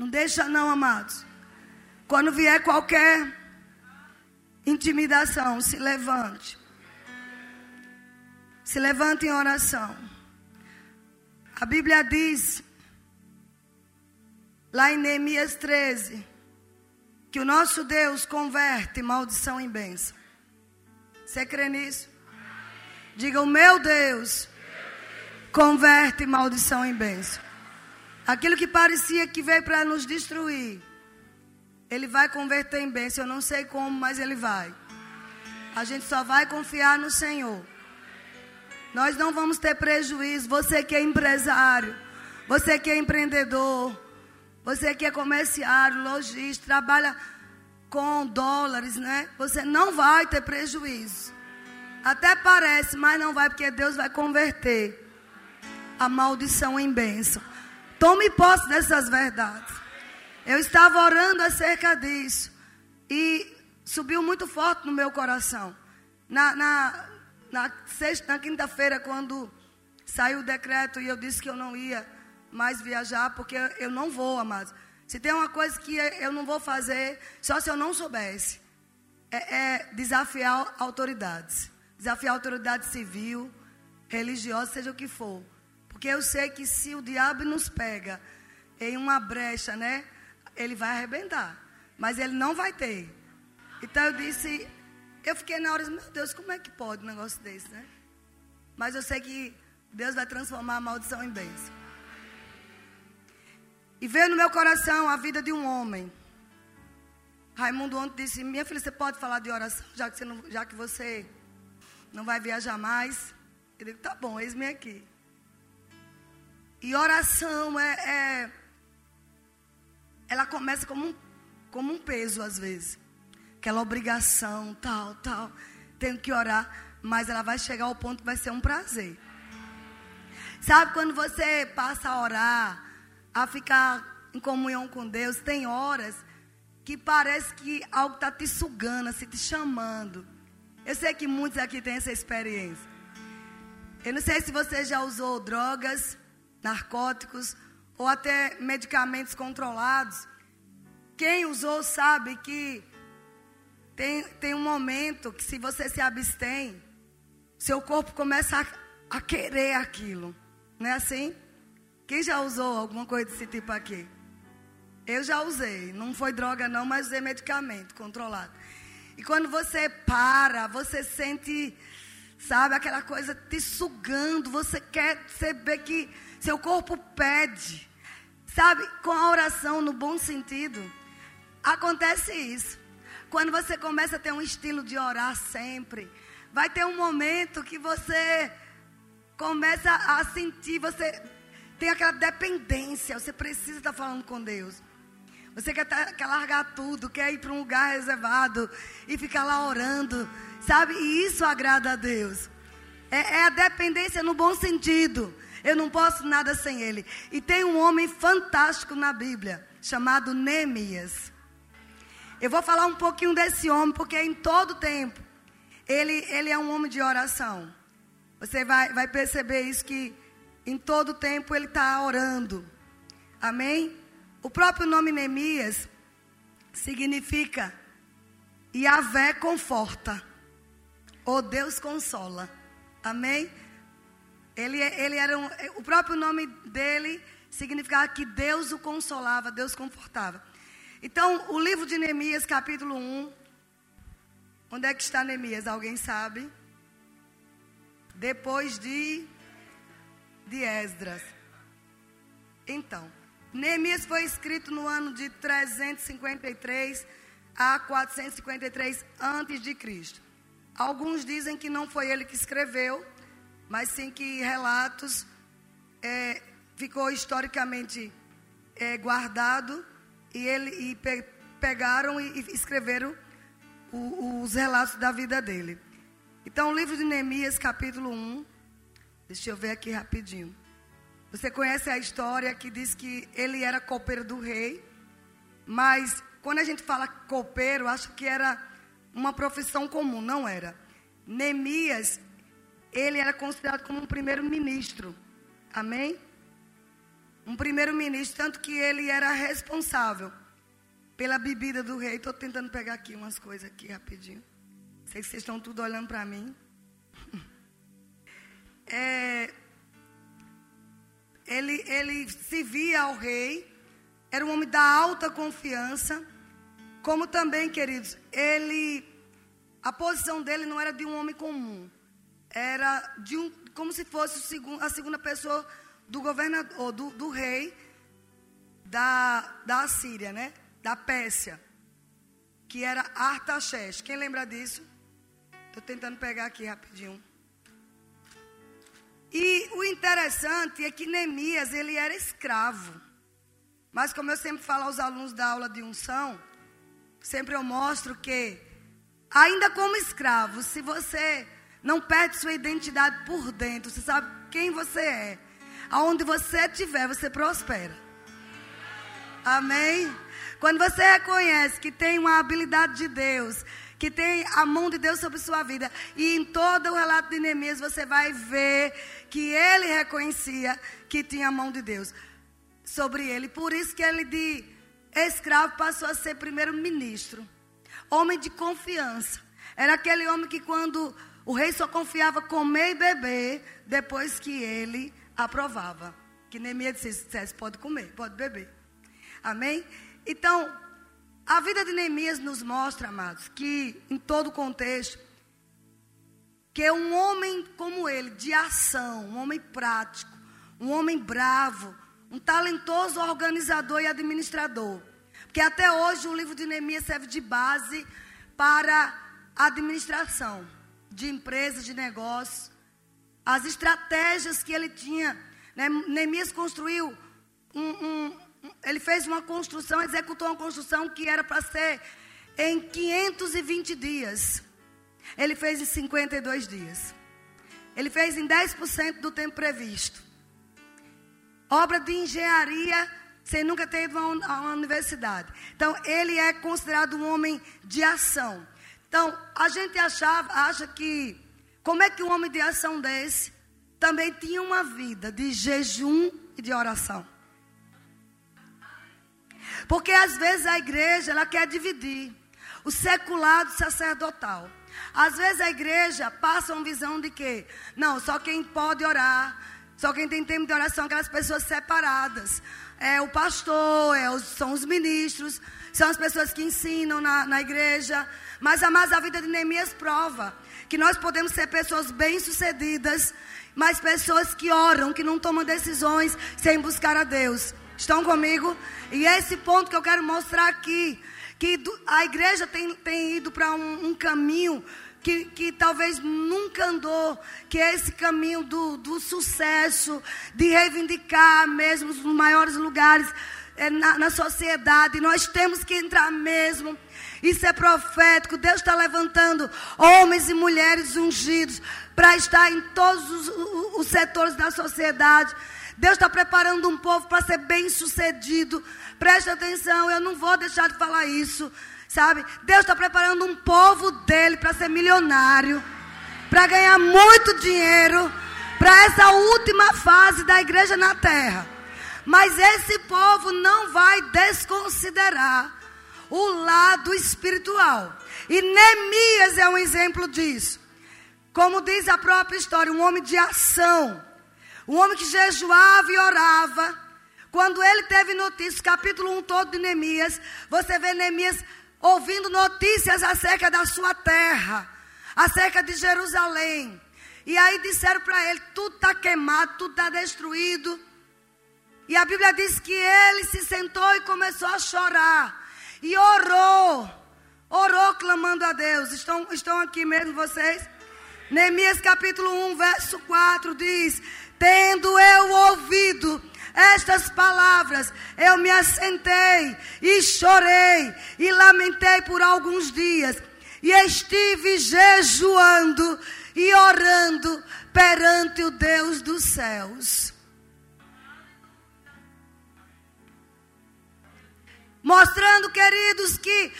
Não deixa não, amados. Quando vier qualquer intimidação, se levante. Se levante em oração. A Bíblia diz, lá em Neemias 13, que o nosso Deus converte maldição em bênção. Você crê nisso? Diga, o meu Deus converte maldição em bênção. Aquilo que parecia que veio para nos destruir, Ele vai converter em bênção. Eu não sei como, mas Ele vai. A gente só vai confiar no Senhor. Nós não vamos ter prejuízo. Você que é empresário, você que é empreendedor, você que é comerciário, lojista, trabalha com dólares, né? Você não vai ter prejuízo. Até parece, mas não vai, porque Deus vai converter a maldição em bênção. Tome posse dessas verdades. Eu estava orando acerca disso e subiu muito forte no meu coração. Na, na, na, na quinta-feira, quando saiu o decreto e eu disse que eu não ia mais viajar, porque eu não vou, amados. Se tem uma coisa que eu não vou fazer, só se eu não soubesse, é, é desafiar autoridades. Desafiar autoridade civil, religiosa, seja o que for. Porque eu sei que se o diabo nos pega em uma brecha, né? Ele vai arrebentar. Mas ele não vai ter. Então eu disse, eu fiquei na hora, meu Deus, como é que pode um negócio desse, né? Mas eu sei que Deus vai transformar a maldição em bênção. E veio no meu coração a vida de um homem. Raimundo ontem disse, minha filha, você pode falar de oração, já que você não, já que você não vai viajar mais? Eu digo, tá bom, eis-me aqui. E oração é, é, ela começa como um, como um peso às vezes. Aquela obrigação, tal, tal. Tenho que orar, mas ela vai chegar ao ponto que vai ser um prazer. Sabe quando você passa a orar, a ficar em comunhão com Deus, tem horas que parece que algo está te sugando, assim, te chamando. Eu sei que muitos aqui têm essa experiência. Eu não sei se você já usou drogas, narcóticos ou até medicamentos controlados. Quem usou sabe que tem, tem um momento que se você se abstém, seu corpo começa a, a querer aquilo. Não é assim? Quem já usou alguma coisa desse tipo aqui? Eu já usei. Não foi droga não, mas usei medicamento controlado. E quando você para, você sente, sabe, aquela coisa te sugando. Você quer saber que seu corpo pede. Sabe, com a oração no bom sentido, acontece isso. Quando você começa a ter um estilo de orar sempre, vai ter um momento que você começa a sentir, você tem aquela dependência, você precisa estar falando com Deus. Você quer, quer largar tudo, quer ir para um lugar reservado e ficar lá orando, sabe? E isso agrada a Deus. É, é a dependência no bom sentido. Eu não posso nada sem ele. E tem um homem fantástico na Bíblia, chamado Neemias. Eu vou falar um pouquinho desse homem, porque em todo tempo, ele, ele é um homem de oração. Você vai, vai perceber isso, que em todo tempo ele está orando. Amém? O próprio nome Neemias significa Yahvé conforta, ou Deus consola. Amém? Ele, ele era um, o próprio nome dele significava que Deus o consolava, Deus confortava. Então, o livro de Neemias, capítulo 1. Onde é que está Neemias? Alguém sabe? Depois de, de Esdras. Então, Neemias foi escrito no ano de 353 a 453 antes de Cristo. Alguns dizem que não foi ele que escreveu, mas sim que relatos é, ficou historicamente é, guardado e ele e pe, pegaram e, e escreveram o, os relatos da vida dele. Então, o livro de Neemias, capítulo 1, deixa eu ver aqui rapidinho. Você conhece a história que diz que ele era copeiro do rei, mas quando a gente fala copeiro, acho que era uma profissão comum, não era. Neemias, ele era considerado como um primeiro-ministro. Amém? um primeiro-ministro, tanto que ele era responsável pela bebida do rei. Estou tentando pegar aqui umas coisas aqui rapidinho. Sei que vocês estão tudo olhando para mim. É, ele, ele se via ao rei, era um homem da alta confiança, como também, queridos, ele, a posição dele não era de um homem comum, era de um, como se fosse a segunda pessoa do governador, do, do rei da, da Assíria, né? Da Pérsia, que era Artaxerxes. Quem lembra disso? Estou tentando pegar aqui rapidinho. E o interessante é que Neemias, ele era escravo. Mas como eu sempre falo aos alunos da aula de unção, sempre eu mostro que, ainda como escravo, se você não perde sua identidade por dentro, você sabe quem você é, aonde você estiver, você prospera. Amém? Quando você reconhece que tem uma habilidade de Deus, que tem a mão de Deus sobre sua vida. E em todo o relato de Neemias você vai ver que ele reconhecia que tinha a mão de Deus sobre ele. Por isso que ele de escravo passou a ser primeiro-ministro. Homem de confiança. Era aquele homem que quando o rei só confiava comer e beber depois que ele aprovava. Que Neemias disse, pode comer, pode beber. Amém? Então, a vida de Neemias nos mostra, amados, que em todo contexto, que um homem como ele, de ação, um homem prático, um homem bravo, um talentoso organizador e administrador. Porque até hoje o livro de Neemias serve de base para a administração de empresas, de negócios, as estratégias que ele tinha. Né? Neemias construiu um, um, ele fez uma construção, executou uma construção que era para ser em 520 dias. Ele fez em 52 dias. Ele fez em 10% do tempo previsto. Obra de engenharia sem nunca ter ido a uma universidade. Então, ele é considerado um homem de ação. Então, a gente achava, acha que, como é que um homem de ação desse também tinha uma vida de jejum e de oração? Porque às vezes a igreja ela quer dividir o secular do sacerdotal. Às vezes a igreja passa uma visão de que, não, só quem pode orar, só quem tem tempo de oração aquelas pessoas separadas. É o pastor, é os, são os ministros, são as pessoas que ensinam na, na igreja. Mas, amados, a vida de Neemias prova que nós podemos ser pessoas bem-sucedidas, mas pessoas que oram, que não tomam decisões sem buscar a Deus. Estão comigo? E esse ponto que eu quero mostrar aqui. Que a igreja tem, tem ido para um, um, caminho que, que talvez nunca andou, que é esse caminho do, do sucesso, de reivindicar mesmo os maiores lugares é, na, na sociedade. Nós temos que entrar mesmo. Isso é profético. Deus está levantando homens e mulheres ungidos para estar em todos os, os, setores da sociedade. Deus está preparando um povo para ser bem sucedido. Preste atenção, eu não vou deixar de falar isso. Sabe? Deus está preparando um povo dele para ser milionário, para ganhar muito dinheiro, para essa última fase da igreja na terra. Mas esse povo não vai desconsiderar o lado espiritual. E Neemias é um exemplo disso. Como diz a própria história, um homem de ação. Um homem que jejuava e orava. Quando ele teve notícias, capítulo 1 todo de Neemias, você vê Neemias ouvindo notícias acerca da sua terra, acerca de Jerusalém. E aí disseram para ele: tudo está queimado, tudo está destruído. E a Bíblia diz que ele se sentou e começou a chorar. E orou. Orou clamando a Deus. Estão, estão aqui mesmo vocês? Neemias capítulo 1, verso 4 diz: Tendo eu ouvido estas palavras, eu me assentei e chorei e lamentei por alguns dias, e estive jejuando e orando perante o Deus dos céus. Mostrando, queridos, que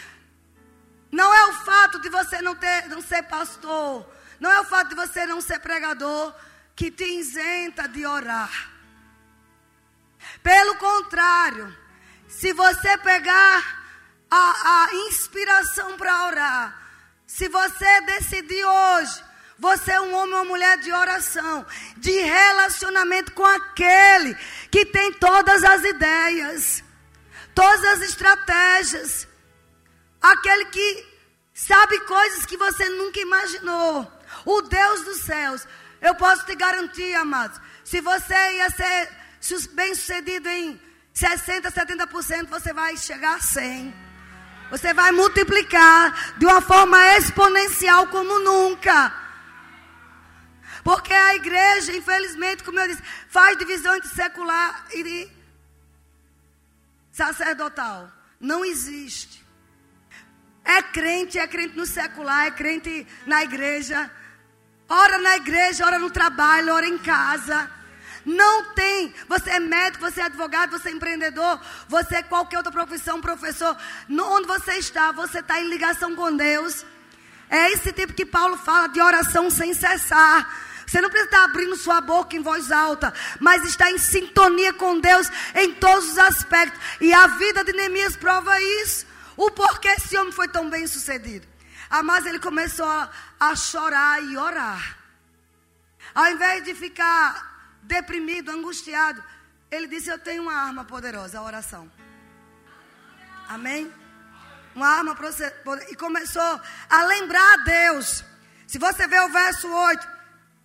não é o fato de você não, ter, não ser pastor, não é o fato de você não ser pregador, que te isenta de orar. Pelo contrário, se você pegar a, a inspiração para orar, se você decidir hoje, você é um homem ou mulher de oração, de relacionamento com aquele que tem todas as ideias, todas as estratégias, aquele que sabe coisas que você nunca imaginou, o Deus dos céus. Eu posso te garantir, amados, se você ia ser bem sucedido em 60%, 70%, você vai chegar a 100%. Você vai multiplicar de uma forma exponencial como nunca. Porque a igreja, infelizmente, como eu disse, faz divisão entre secular e sacerdotal. Não existe. É crente, é crente no secular, é crente na igreja. Ora na igreja, ora no trabalho, ora em casa. Não tem. Você é médico, você é advogado, você é empreendedor, você é qualquer outra profissão, professor. Onde você está, você está em ligação com Deus. É esse tipo que Paulo fala de oração sem cessar. Você não precisa estar abrindo sua boca em voz alta, mas está em sintonia com Deus em todos os aspectos. E a vida de Neemias prova isso. O porquê esse homem foi tão bem sucedido. Ah, mas ele começou a, a chorar e orar. Ao invés de ficar deprimido, angustiado, ele disse: Eu tenho uma arma poderosa, a oração. Amém? Uma arma poderosa. E começou a lembrar a Deus. Se você ver o verso 8,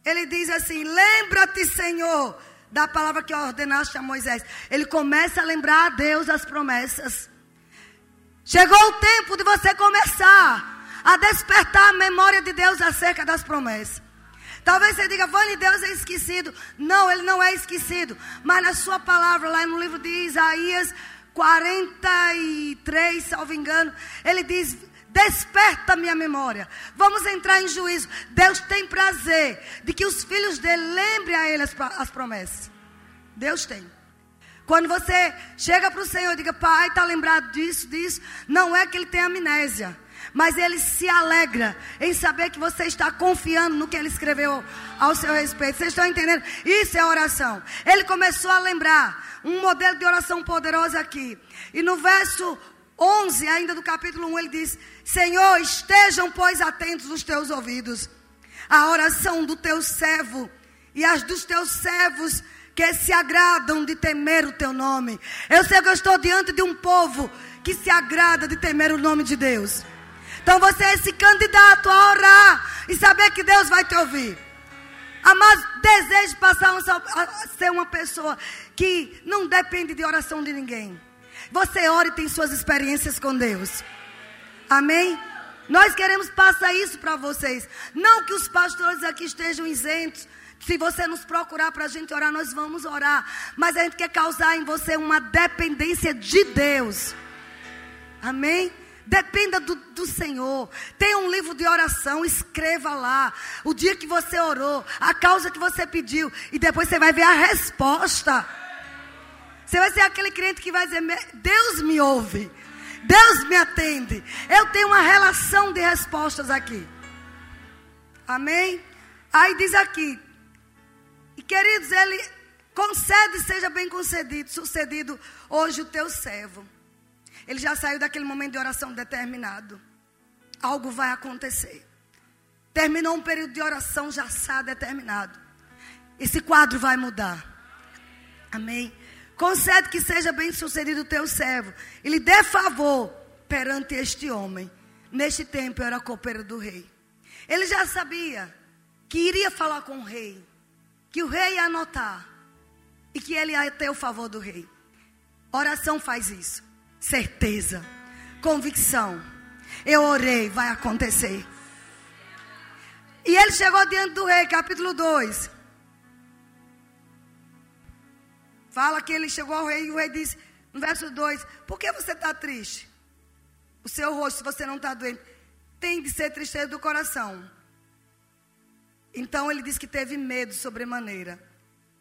ele diz assim: Lembra-te, Senhor, da palavra que ordenaste a Moisés. Ele começa a lembrar a Deus as promessas. Chegou o tempo de você começar a despertar a memória de Deus acerca das promessas. Talvez você diga, Vani, Deus é esquecido. Não, ele não é esquecido. Mas na sua palavra, lá no livro de Isaías 43, salvo engano, ele diz: Desperta minha memória. Vamos entrar em juízo. Deus tem prazer de que os filhos dele lembrem a ele as, as promessas. Deus tem. Quando você chega para o Senhor e diga, Pai, está lembrado disso, disso, não é que ele tem amnésia, mas ele se alegra em saber que você está confiando no que ele escreveu ao seu respeito. Vocês estão entendendo? Isso é oração. Ele começou a lembrar um modelo de oração poderosa aqui. E no verso 11, ainda do capítulo 1, ele diz: Senhor, estejam, pois, atentos os teus ouvidos, a oração do teu servo e as dos teus servos que se agradam de temer o teu nome. Eu sei que eu estou diante de um povo que se agrada de temer o nome de Deus. Então você é esse candidato a orar e saber que Deus vai te ouvir. Amado, desejo passar a ser uma pessoa que não depende de oração de ninguém. Você ora e tem suas experiências com Deus. Amém? Nós queremos passar isso para vocês. Não que os pastores aqui estejam isentos. Se você nos procurar para a gente orar, nós vamos orar. Mas a gente quer causar em você uma dependência de Deus. Amém? Dependa do, do, Senhor. Tem um livro de oração, escreva lá. O dia que você orou, a causa que você pediu. E depois você vai ver a resposta. Você vai ser aquele crente que vai dizer: Deus me ouve, Deus me atende. Eu tenho uma relação de respostas aqui. Amém? Aí diz aqui, e queridos, Ele concede, seja bem concedido, sucedido hoje o teu servo. Ele já saiu daquele momento de oração determinado. Algo vai acontecer. Terminou um período de oração já está determinado. Esse quadro vai mudar. Amém? Concede que seja bem sucedido o teu servo. E lhe dê favor perante este homem. Neste tempo eu era copeiro do rei. Ele já sabia que iria falar com o rei. Que o rei ia anotar. E que ele ia ter o favor do rei. Oração faz isso. Certeza. Convicção. Eu orei, vai acontecer. E ele chegou diante do rei, capítulo 2. Fala que ele chegou ao rei e o rei disse, no verso 2: Por que você está triste? O seu rosto, se você não está doente, tem de ser tristeza do coração. Então ele disse que teve medo sobremaneira.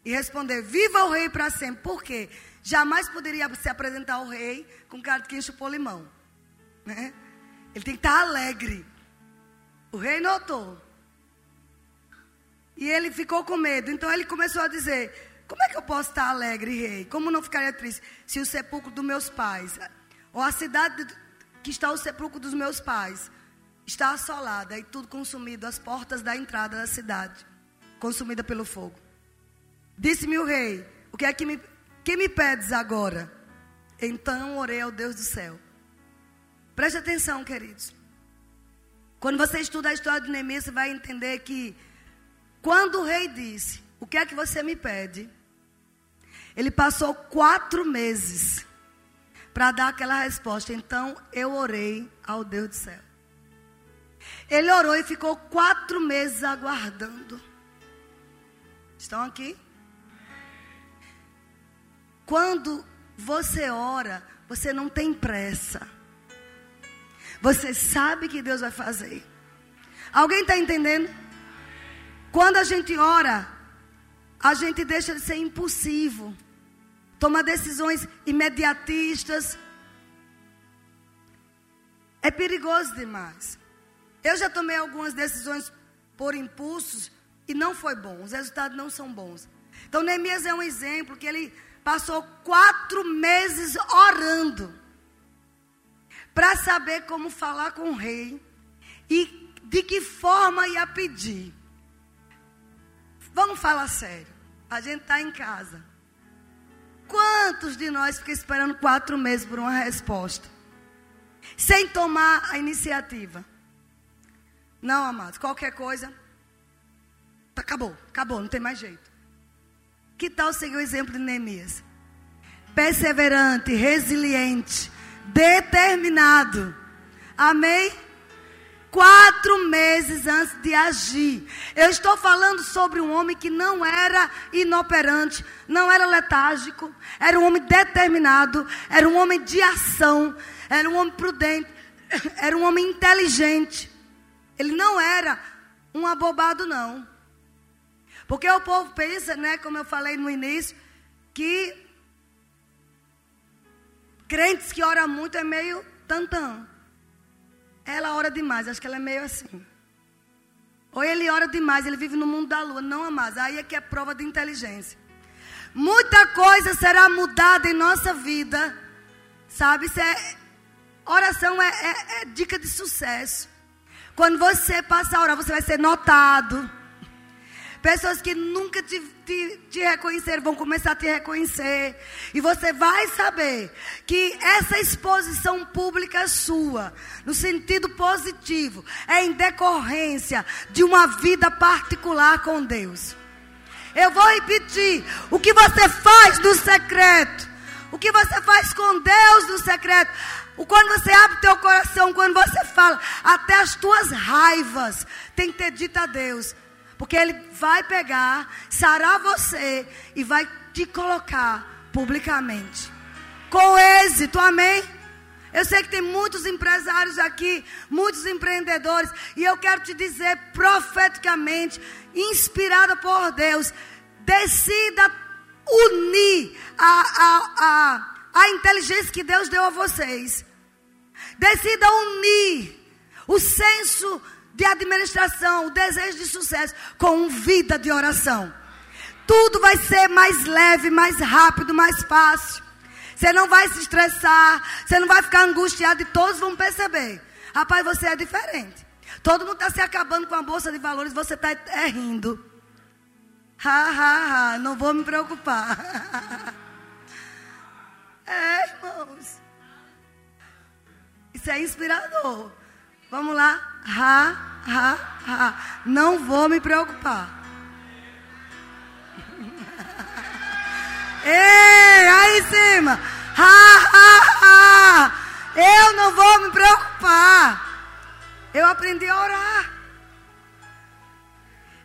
E respondeu: Viva o rei para sempre. Por quê? Jamais poderia se apresentar ao rei com cara de quem chupou limão. Né? Ele tem que estar alegre. O rei notou. E ele ficou com medo. Então ele começou a dizer: como é que eu posso estar alegre, rei? Como não ficaria triste se o sepulcro dos meus pais, ou a cidade que está o sepulcro dos meus pais, está assolada e tudo consumido, as portas da entrada da cidade, consumida pelo fogo. Disse-me o rei: O que é que me, que me pedes agora? Então orei ao Deus do céu. Preste atenção, queridos. Quando você estuda a história de Neemias, você vai entender que quando o rei disse: O que é que você me pede? Ele passou quatro meses para dar aquela resposta. Então eu orei ao Deus do céu. Ele orou e ficou quatro meses aguardando. Estão aqui? Quando você ora, você não tem pressa. Você sabe que Deus vai fazer. Alguém está entendendo? Quando a gente ora, a gente deixa de ser impulsivo, toma decisões imediatistas. É perigoso demais. Eu já tomei algumas decisões por impulsos e não foi bom. Os resultados não são bons. Então, Neemias é um exemplo que ele passou quatro meses orando para saber como falar com o rei e de que forma ia pedir. Vamos falar sério. A gente está em casa. Quantos de nós ficam esperando quatro meses por uma resposta? Sem tomar a iniciativa. Não, amados, qualquer coisa. Acabou, acabou, não tem mais jeito. Que tal seguir o exemplo de Neemias? Perseverante, resiliente, determinado. Amém? Quatro meses antes de agir. Eu estou falando sobre um homem que não era inoperante, não era letárgico, era um homem determinado, era um homem de ação, era um homem prudente, era um homem inteligente. Ele não era um abobado, não. Porque o povo pensa, né, como eu falei no início, que crentes que oram muito é meio tantão. Ela ora demais, acho que ela é meio assim. Ou ele ora demais, ele vive no mundo da lua. Não, amados, aí é que é prova de inteligência. Muita coisa será mudada em nossa vida. Sabe? É, oração é, é, é dica de sucesso. Quando você passar a orar, você vai ser notado. Pessoas que nunca te, te, te reconheceram vão começar a te reconhecer. E você vai saber que essa exposição pública sua, no sentido positivo, é em decorrência de uma vida particular com Deus. Eu vou repetir: o que você faz no secreto, o que você faz com Deus no secreto, quando você abre teu coração, quando você fala, até as tuas raivas tem que ter dito a Deus. Porque Ele vai pegar, sarar você e vai te colocar publicamente. Com êxito, amém? Eu sei que tem muitos empresários aqui, muitos empreendedores, e eu quero te dizer profeticamente, inspirada por Deus, decida unir a, a, a, a inteligência que Deus deu a vocês. Decida unir o senso de administração, o desejo de sucesso, com vida de oração. Tudo vai ser mais leve, mais rápido, mais fácil. Você não vai se estressar, você não vai ficar angustiado e todos vão perceber. Rapaz, você é diferente. Todo mundo está se acabando com a bolsa de valores, você está é, rindo. Ha, ha, ha, não vou me preocupar. é, irmãos. Isso é inspirador. Vamos lá. Ha, ha, ha. Não vou me preocupar. Ei, aí em cima. Ha, ha, ha. Eu não vou me preocupar. Eu aprendi a orar.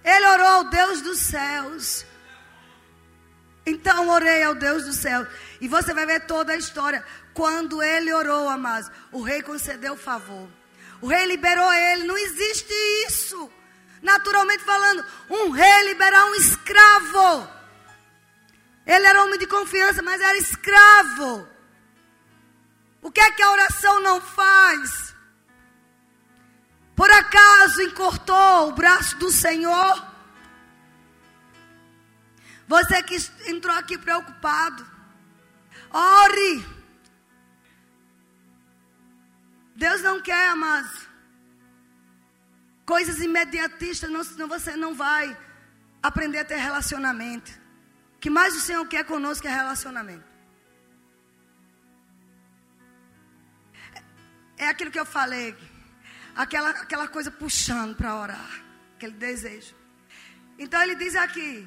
Ele orou ao Deus dos céus. Então orei ao Deus dos céus. E você vai ver toda a história. Quando ele orou, amados, o rei concedeu favor. O rei liberou ele. Não existe isso. Naturalmente falando, um rei liberar um escravo. Ele era homem de confiança, mas era escravo. O que é que a oração não faz? Por acaso encurtou o braço do Senhor? Você que entrou aqui preocupado. Ore. Deus não quer, amados, coisas imediatistas, não, senão você não vai aprender a ter relacionamento. O que mais o Senhor quer conosco é relacionamento. É aquilo que eu falei, aquela, aquela coisa puxando para orar, aquele desejo. Então ele diz aqui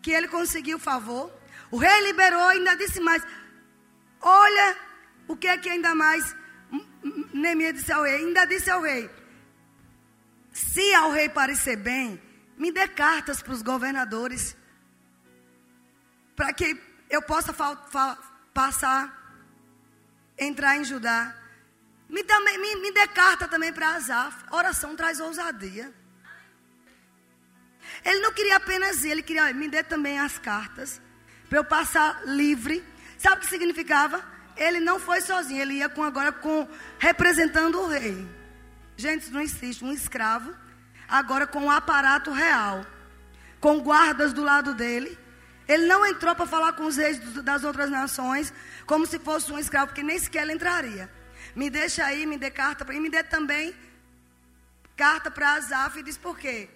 que ele conseguiu o favor. O rei liberou, ainda disse mais: Olha o que é que ainda mais Neemias disse ao rei, ainda disse ao rei: Se ao rei parecer bem, me dê cartas para os governadores, para que eu possa passar, entrar em Judá. Me, me, me dê carta também para Asaf. Oração traz ousadia. Ele não queria apenas ir, ele queria, me dê também as cartas, para eu passar livre. Sabe o que significava? Ele não foi sozinho, ele ia com, agora com representando o rei. Gente, não existe um escravo agora com o aparato real, com guardas do lado dele. Ele não entrou para falar com os reis das outras nações como se fosse um escravo, porque nem sequer ele entraria. Me deixa aí, me dê carta para e me dê também carta para Asaf e diz por quê?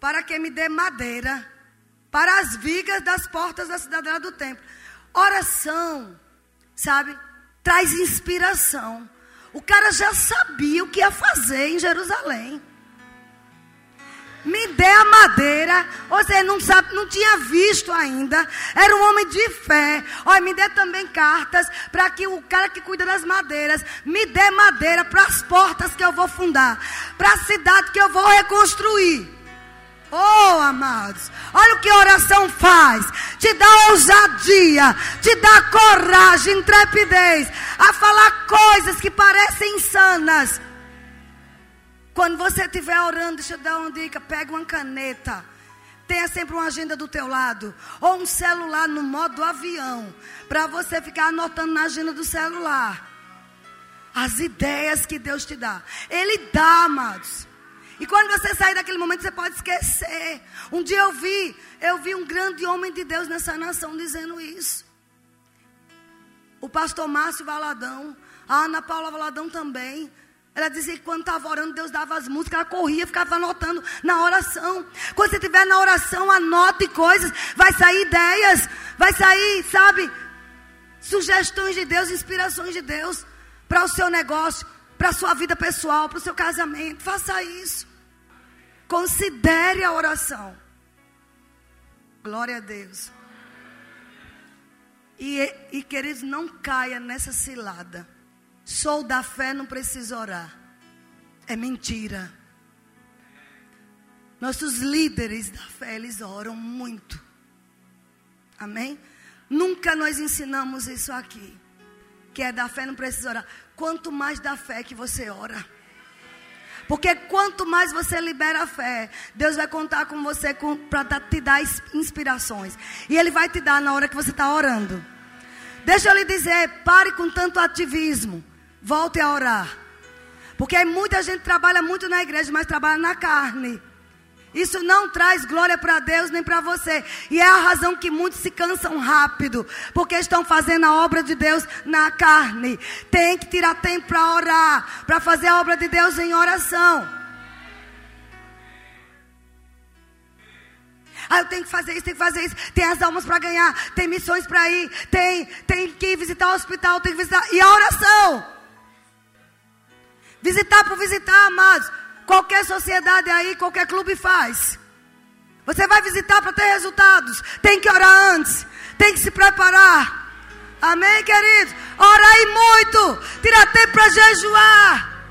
Para que me dê madeira para as vigas das portas da cidadela do templo. Oração sabe? Traz inspiração. O cara já sabia o que ia fazer em Jerusalém. Me dê a madeira. Seja, não, sabe, não tinha visto ainda. Era um homem de fé. Olha, me dê também cartas para que o cara que cuida das madeiras me dê madeira para as portas que eu vou fundar, para a cidade que eu vou reconstruir. Oh, amados, olha o que oração faz: te dá ousadia, te dá coragem, intrepidez a falar coisas que parecem insanas. Quando você estiver orando, deixa eu dar uma dica: pega uma caneta, tenha sempre uma agenda do teu lado, ou um celular no modo avião, para você ficar anotando na agenda do celular as ideias que Deus te dá. Ele dá, amados. E quando você sair daquele momento, você pode esquecer. Um dia eu vi, eu vi um grande homem de Deus nessa nação dizendo isso. O pastor Márcio Valadão, a Ana Paula Valadão também. Ela dizia que quando estava orando, Deus dava as músicas, ela corria, ficava anotando na oração. Quando você estiver na oração, anote coisas, vai sair ideias, vai sair, sabe, sugestões de Deus, inspirações de Deus para o seu negócio, para a sua vida pessoal, para o seu casamento. Faça isso. Considere a oração. Glória a Deus. E, e queridos, não caia nessa cilada. Sou da fé, não preciso orar. É mentira. Nossos líderes da fé, eles oram muito. Amém? Nunca nós ensinamos isso aqui. Que é da fé, não precisa orar. Quanto mais da fé que você ora. Porque quanto mais você libera a fé, Deus vai contar com você para te dar inspirações. E Ele vai te dar na hora que você está orando. Deixa eu lhe dizer, pare com tanto ativismo. Volte a orar. Porque muita gente trabalha muito na igreja, mas trabalha na carne. Isso não traz glória para Deus nem para você. E é a razão que muitos se cansam rápido, porque estão fazendo a obra de Deus na carne. Tem que tirar tempo para orar, para fazer a obra de Deus em oração. Ah, eu tenho que fazer isso, tenho que fazer isso. Tem as almas para ganhar, tem missões para ir, tem, tem que visitar o hospital, tem que visitar. E a oração? Visitar por visitar, amados. Qualquer sociedade aí, qualquer clube faz. Você vai visitar para ter resultados. Tem que orar antes. Tem que se preparar. Amém, queridos? Aí muito. Tira tempo para jejuar.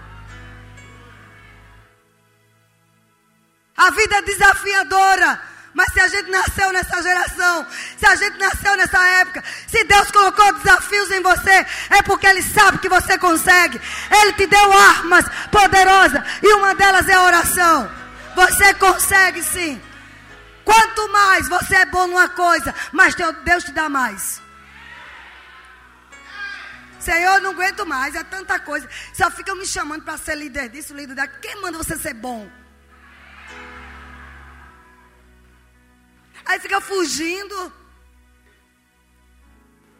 A vida é desafiadora. Mas se a gente nasceu nessa geração, se a gente nasceu nessa época, se Deus colocou desafios em você, é porque Ele sabe que você consegue. Ele te deu armas poderosas e uma delas é a oração. Você consegue sim. Quanto mais você é bom numa coisa, mas Deus te dá mais. Senhor, eu não aguento mais, é tanta coisa. Só ficam me chamando para ser líder disso, líder daquilo. Quem manda você ser bom? Aí fica fugindo.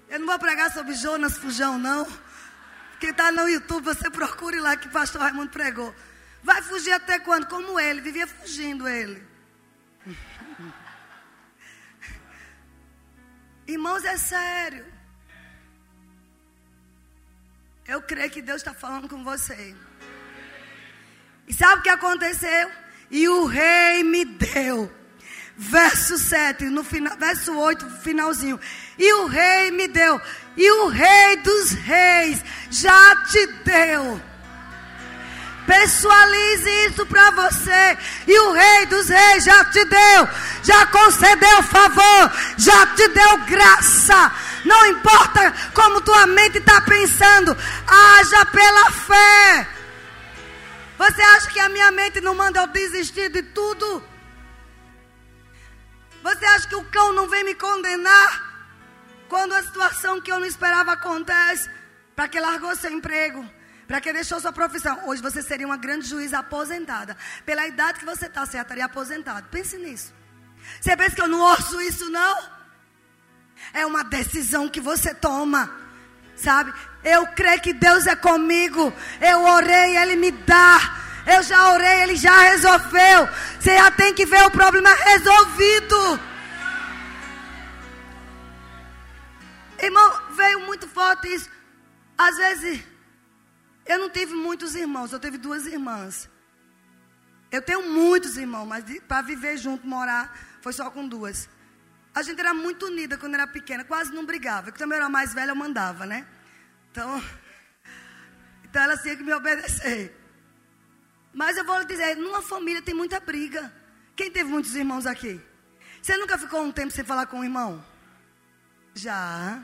Eu não vou pregar sobre Jonas Fujão, não. Quem está no YouTube, você procure lá que o pastor Raimundo pregou. Vai fugir até quando? Como ele, vivia fugindo ele. Irmãos, é sério. Eu creio que Deus está falando com você. E sabe o que aconteceu? E o rei me deu. Verso 7, no final, verso 8, finalzinho. E o rei me deu. E o rei dos reis já te deu. Pessoalize isso para você. E o rei dos reis já te deu. Já concedeu favor. Já te deu graça. Não importa como tua mente está pensando. Haja pela fé. Você acha que a minha mente não manda eu desistir de tudo? Você acha que o cão não vem me condenar? Quando a situação que eu não esperava acontece, para que largou seu emprego, para que deixou sua profissão. Hoje você seria uma grande juíza aposentada. Pela idade que você está, você estaria aposentado. Pense nisso. Você pensa que eu não ouço isso, não? É uma decisão que você toma. Sabe? Eu creio que Deus é comigo. Eu orei, Ele me dá. Eu já orei, Ele já resolveu. Você já tem que ver o problema resolvido. Irmão, veio muito forte isso. Às vezes, eu não tive muitos irmãos, eu tive duas irmãs. Eu tenho muitos irmãos, mas para viver junto, morar, foi só com duas. A gente era muito unida quando era pequena, quase não brigava. Eu também era mais velha, eu mandava, né? Então, então ela tinha que me obedecer. Mas eu vou lhe dizer, numa família tem muita briga. Quem teve muitos irmãos aqui? Você nunca ficou um tempo sem falar com um irmão? Já.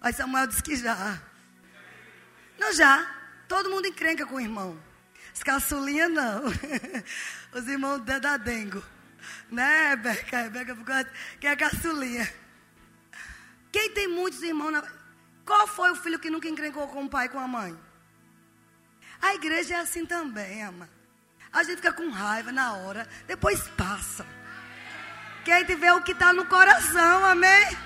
Aí Samuel disse que já. Não, já. Todo mundo encrenca com o irmão. As caçulinhas não. Os irmãos da dengo. Né, Beca? Beca que é caçulinha. Quem tem muitos irmãos na... Qual foi o filho que nunca encrencou com o pai e com a mãe? A igreja é assim também, ama. A gente fica com raiva na hora, depois passa. Te vê o que está no coração, amém?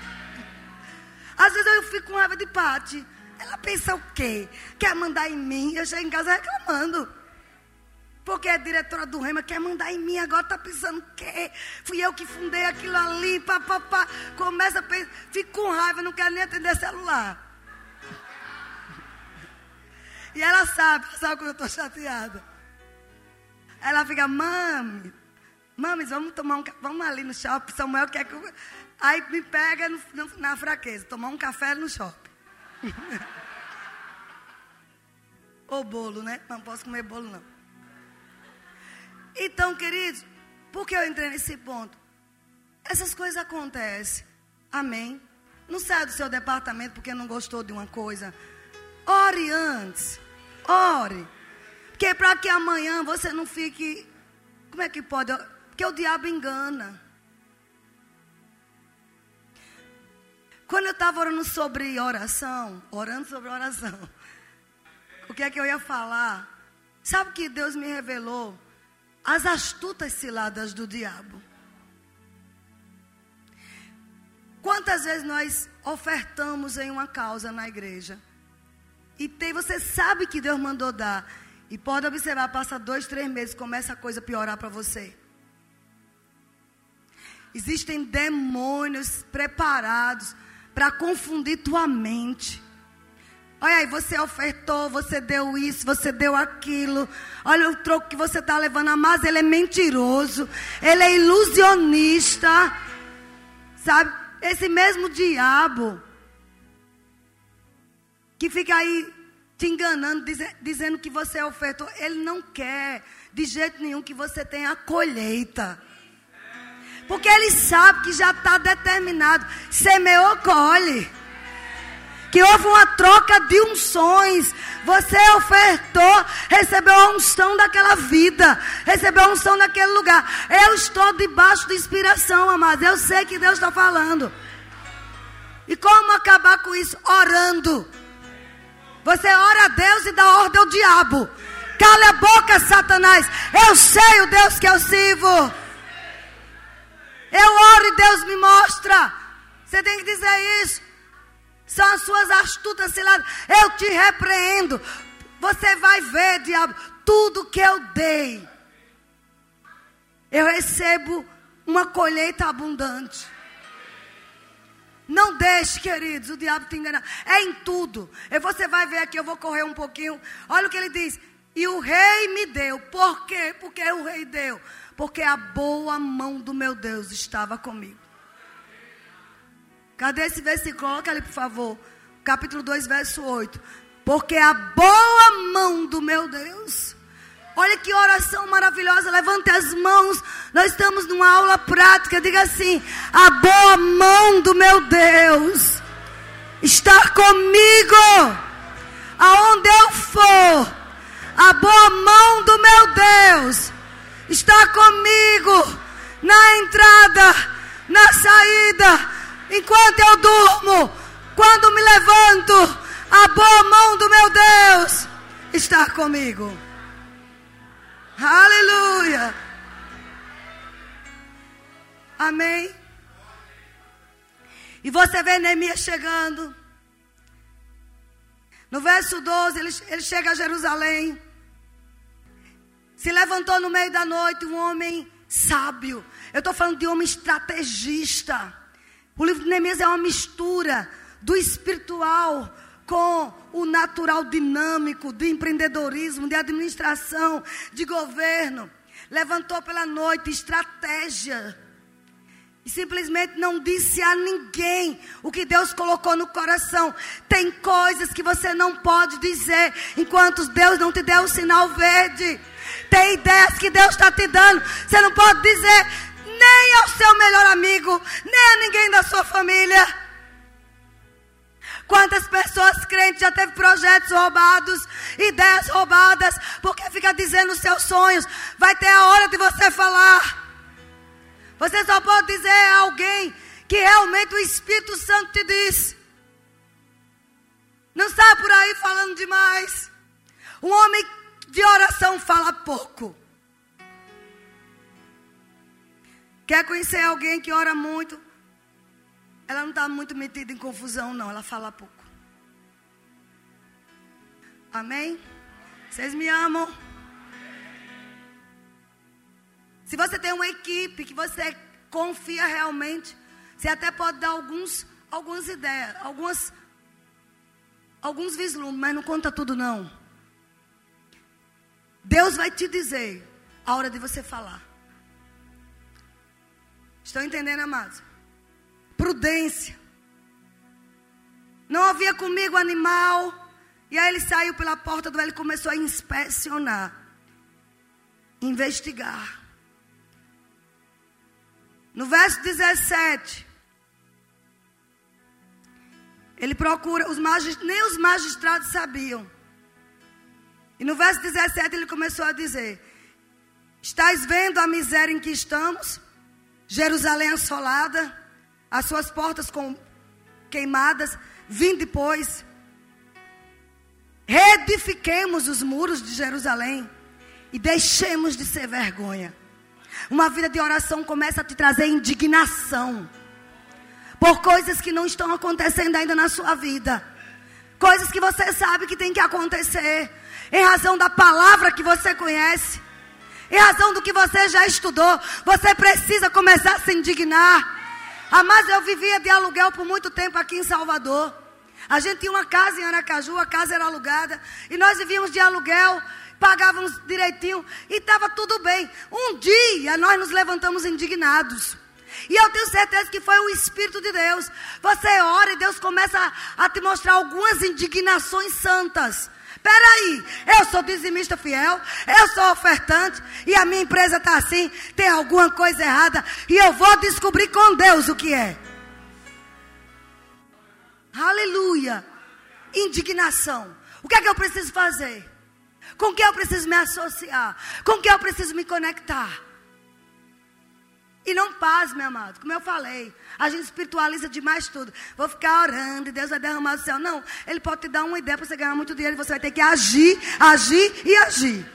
Às vezes eu fico com raiva de Pati. Ela pensa o quê? Quer mandar em mim? Eu chego em casa reclamando. Porque a diretora do Rema quer mandar em mim, agora está pensando o quê? Fui eu que fundei aquilo ali, papapá. Começa a pensar, fico com raiva, não quero nem atender celular. E ela sabe, sabe quando eu estou chateada. Ela fica, mami, mami, vamos tomar um vamos ali no shopping. Samuel quer que eu... Aí me pega no, no, na fraqueza, tomar um café no shopping. Ou bolo, né? Não posso comer bolo, não. Então, queridos, por que eu entrei nesse ponto? Essas coisas acontecem. Amém. Não sai do seu departamento porque não gostou de uma coisa. Ore antes. Ore. Porque para que amanhã você não fique. Como é que pode? Porque o diabo engana. Quando eu estava orando sobre oração, orando sobre oração, o que é que eu ia falar? Sabe que Deus me revelou? As astutas ciladas do diabo. Quantas vezes nós ofertamos em uma causa na igreja? E tem, você sabe que Deus mandou dar. E pode observar, passa dois, três meses, começa a coisa a piorar para você. Existem demônios preparados para confundir tua mente. Olha aí, você ofertou, você deu isso, você deu aquilo. Olha o troco que você está levando. Mas ele é mentiroso. Ele é ilusionista. Sabe? Esse mesmo diabo que fica aí te enganando, dizendo que você é ofertou. Ele não quer de jeito nenhum que você tenha a colheita. Porque ele sabe que já está determinado. Semeou, colhe. Que houve uma troca de unções. Você ofertou, recebeu a unção daquela vida, recebeu a unção daquele lugar. Eu estou debaixo de inspiração, amados. Eu sei que Deus está falando. E como acabar com isso? Orando. Você ora a Deus e dá ordem ao diabo. Cala a boca, Satanás. Eu sei o Deus que eu sirvo. Eu oro e Deus me mostra. Você tem que dizer isso. São as suas astutas ciladas. Eu te repreendo. Você vai ver, diabo, tudo que eu dei. Eu recebo uma colheita abundante. Não deixe, queridos, o diabo te enganar. É em tudo. E você vai ver aqui, eu vou correr um pouquinho. Olha o que ele diz. E o rei me deu. Por quê? Porque o rei deu. Porque a boa mão do meu Deus estava comigo. Cadê esse versículo? Coloca ali, por favor. Capítulo 2, verso 8. Porque a boa mão do meu Deus. Olha que oração maravilhosa. Levante as mãos. Nós estamos numa aula prática. Diga assim: A boa mão do meu Deus está comigo. Aonde eu for, a boa mão do meu Deus está comigo. Na entrada, na saída, enquanto eu durmo, quando me levanto, a boa mão do meu Deus está comigo. Aleluia. Amém. E você vê Neemias chegando. No verso 12, ele, ele chega a Jerusalém. Se levantou no meio da noite um homem sábio. Eu estou falando de homem estrategista. O livro de Neemias é uma mistura do espiritual com o natural dinâmico de empreendedorismo, de administração, de governo. Levantou pela noite estratégia. E simplesmente não disse a ninguém o que Deus colocou no coração. Tem coisas que você não pode dizer enquanto Deus não te der o sinal verde. Tem ideias que Deus está te dando. Você não pode dizer nem ao seu melhor amigo, nem a ninguém da sua família. Quantas pessoas crentes já teve projetos roubados, ideias roubadas, porque fica dizendo os seus sonhos. Vai ter a hora de você falar. Você só pode dizer a alguém que realmente o Espírito Santo te diz. Não está por aí falando demais. Um homem de oração fala pouco. Quer conhecer alguém que ora muito? Ela não está muito metida em confusão, não. Ela fala pouco. Amém? Vocês me amam? Se você tem uma equipe que você confia realmente, você até pode dar alguns, algumas ideias, algumas, alguns vislumbres, mas não conta tudo não. Deus vai te dizer a hora de você falar. Estão entendendo, amados? Prudência. Não havia comigo animal. E aí ele saiu pela porta do velho e começou a inspecionar, investigar. No verso 17, ele procura, os nem os magistrados sabiam. E no verso 17 ele começou a dizer: Estais vendo a miséria em que estamos? Jerusalém assolada as suas portas com queimadas, vim depois. Reedifiquemos os muros de Jerusalém e deixemos de ser vergonha. Uma vida de oração começa a te trazer indignação por coisas que não estão acontecendo ainda na sua vida. Coisas que você sabe que tem que acontecer em razão da palavra que você conhece, em razão do que você já estudou. Você precisa começar a se indignar. Ah, mas eu vivia de aluguel por muito tempo aqui em Salvador. A gente tinha uma casa em Aracaju, a casa era alugada. E nós vivíamos de aluguel, pagávamos direitinho e estava tudo bem. Um dia nós nos levantamos indignados. E eu tenho certeza que foi o Espírito de Deus. Você ora e Deus começa a, a te mostrar algumas indignações santas. Peraí, eu sou dizimista fiel, eu sou ofertante e a minha empresa está assim, tem alguma coisa errada e eu vou descobrir com Deus o que é. Aleluia. Indignação. O que é que eu preciso fazer? Com que eu preciso me associar? Com que eu preciso me conectar? E não paz, meu amado, como eu falei. A gente espiritualiza demais tudo. Vou ficar orando e Deus vai derramar do céu. Não, Ele pode te dar uma ideia para você ganhar muito dinheiro você vai ter que agir, agir e agir.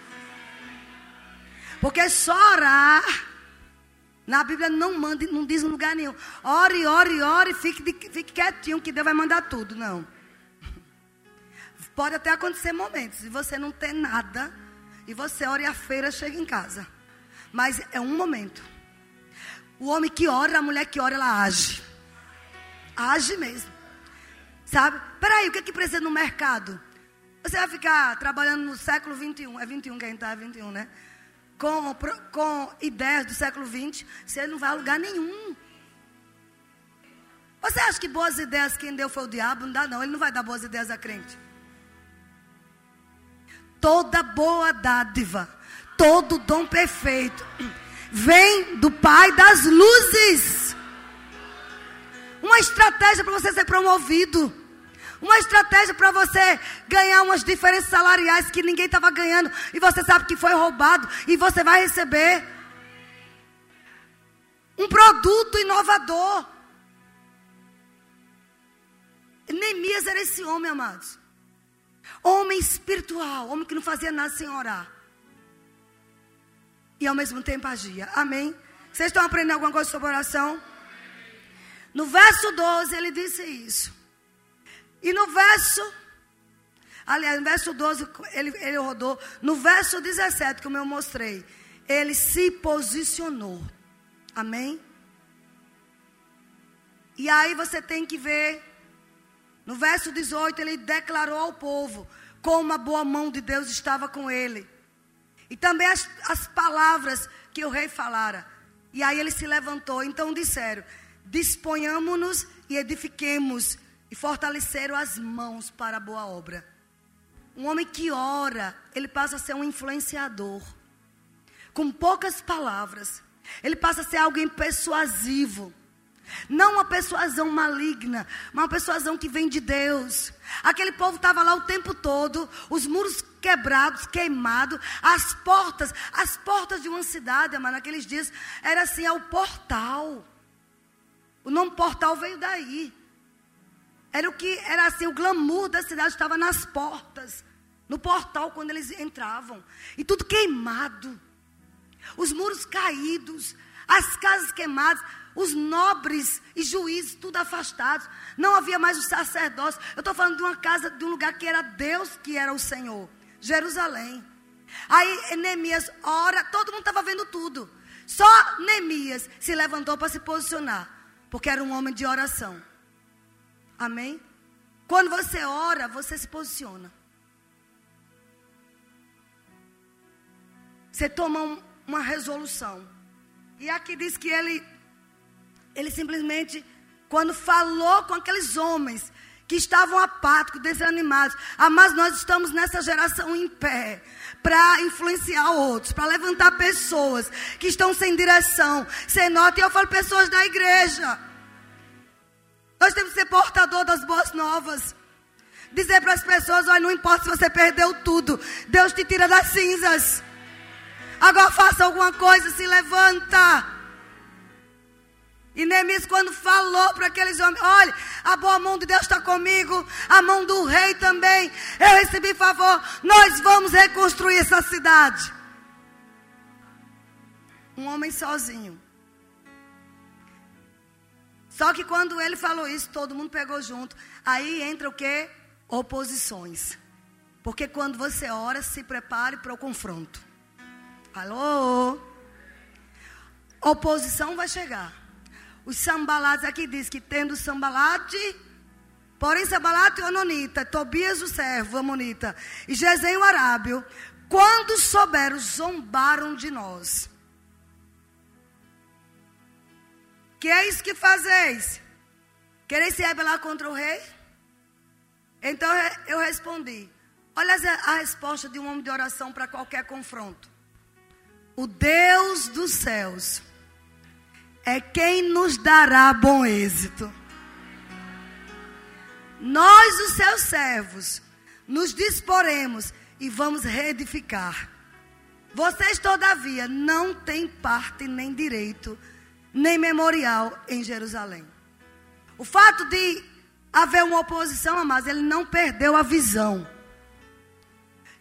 Porque só orar Na Bíblia não manda, não diz em lugar nenhum. Ore, ore, ore, fique, fique quietinho que Deus vai mandar tudo. Não. Pode até acontecer momentos, e você não tem nada, e você ora e a feira chega em casa. Mas é um momento. O homem que ora, a mulher que ora, ela age. Age mesmo. Sabe? Peraí, o que é que precisa no mercado? Você vai ficar trabalhando no século 21. É 21 quem está, é 21, né? Com, com ideias do século 20, você não vai a lugar nenhum. Você acha que boas ideias quem deu foi o diabo? Não dá, não. Ele não vai dar boas ideias a crente. Toda boa dádiva, todo dom perfeito vem do Pai das luzes. Uma estratégia para você ser promovido. Uma estratégia para você ganhar umas diferenças salariais que ninguém estava ganhando e você sabe que foi roubado e você vai receber. Um produto inovador. Neemias era esse homem, amados. Homem espiritual, homem que não fazia nada sem orar e ao mesmo tempo agia. Amém? Vocês estão aprendendo alguma coisa sobre oração? No verso 12 ele disse isso. E no verso, aliás, no verso 12 ele, ele rodou. No verso 17, como eu mostrei, ele se posicionou. Amém? E aí você tem que ver. No verso 18, ele declarou ao povo como a boa mão de Deus estava com ele. E também as, as palavras que o rei falara. E aí ele se levantou. Então disseram: disponhamos-nos e edifiquemos. E fortaleceram as mãos para a boa obra. Um homem que ora, ele passa a ser um influenciador. Com poucas palavras. Ele passa a ser alguém persuasivo. Não uma persuasão maligna, mas uma persuasão que vem de Deus. Aquele povo estava lá o tempo todo, os muros quebrados, queimados, as portas, as portas de uma cidade, mas naqueles dias era assim, é o portal. O nome portal veio daí. Era o que era assim, o glamour da cidade estava nas portas, no portal quando eles entravam, e tudo queimado. Os muros caídos, as casas queimadas, os nobres e juízes tudo afastados. Não havia mais o sacerdócio. Eu estou falando de uma casa, de um lugar que era Deus que era o Senhor. Jerusalém. Aí Neemias ora, todo mundo estava vendo tudo. Só Neemias se levantou para se posicionar, porque era um homem de oração. Amém? Quando você ora, você se posiciona. Você toma um, uma resolução. E aqui diz que ele, ele simplesmente, quando falou com aqueles homens que estavam apáticos, desanimados. Ah, mas nós estamos nessa geração em pé para influenciar outros, para levantar pessoas que estão sem direção, sem nota. E eu falo pessoas da igreja. Nós temos que ser portador das boas novas. Dizer para as pessoas: olha, não importa se você perdeu tudo, Deus te tira das cinzas. Agora faça alguma coisa, se levanta. E Neemias, quando falou para aqueles homens: olha, a boa mão de Deus está comigo, a mão do rei também. Eu recebi favor, nós vamos reconstruir essa cidade. Um homem sozinho. Só que quando ele falou isso, todo mundo pegou junto. Aí entra o que? Oposições. Porque quando você ora, se prepare para o confronto. Alô? Oposição vai chegar. Os sambalates aqui diz que tendo sambalate, porém sambalate o Anonita, Tobias o servo, Amonita, e Gesem o Arábio, quando souberam, zombaram de nós. Que é isso que fazeis? Quereis se rebelar contra o rei? Então eu respondi: olha a resposta de um homem de oração para qualquer confronto. O Deus dos céus é quem nos dará bom êxito. Nós, os seus servos, nos disporemos e vamos reedificar. Vocês, todavia, não têm parte nem direito, nem memorial em Jerusalém. O fato de haver uma oposição, amados, ele não perdeu a visão.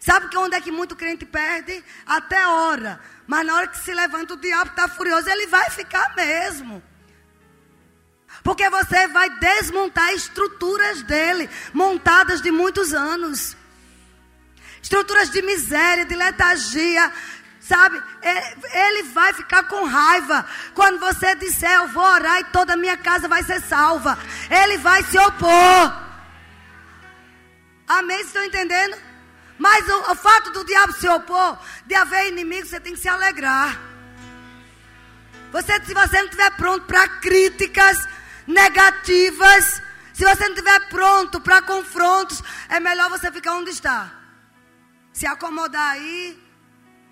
Sabe que onde é que muito crente perde? Até hora. Mas na hora que se levanta o diabo está furioso, ele vai ficar mesmo. Porque você vai desmontar estruturas dele, montadas de muitos anos. Estruturas de miséria, de letargia, sabe? Ele vai ficar com raiva quando você disser: Eu vou orar e toda a minha casa vai ser salva. Ele vai se opor. Amém? Estão entendendo? Mas o, o fato do diabo se opor, de haver inimigo, você tem que se alegrar. Você, se você não estiver pronto para críticas negativas, se você não estiver pronto para confrontos, é melhor você ficar onde está. Se acomodar aí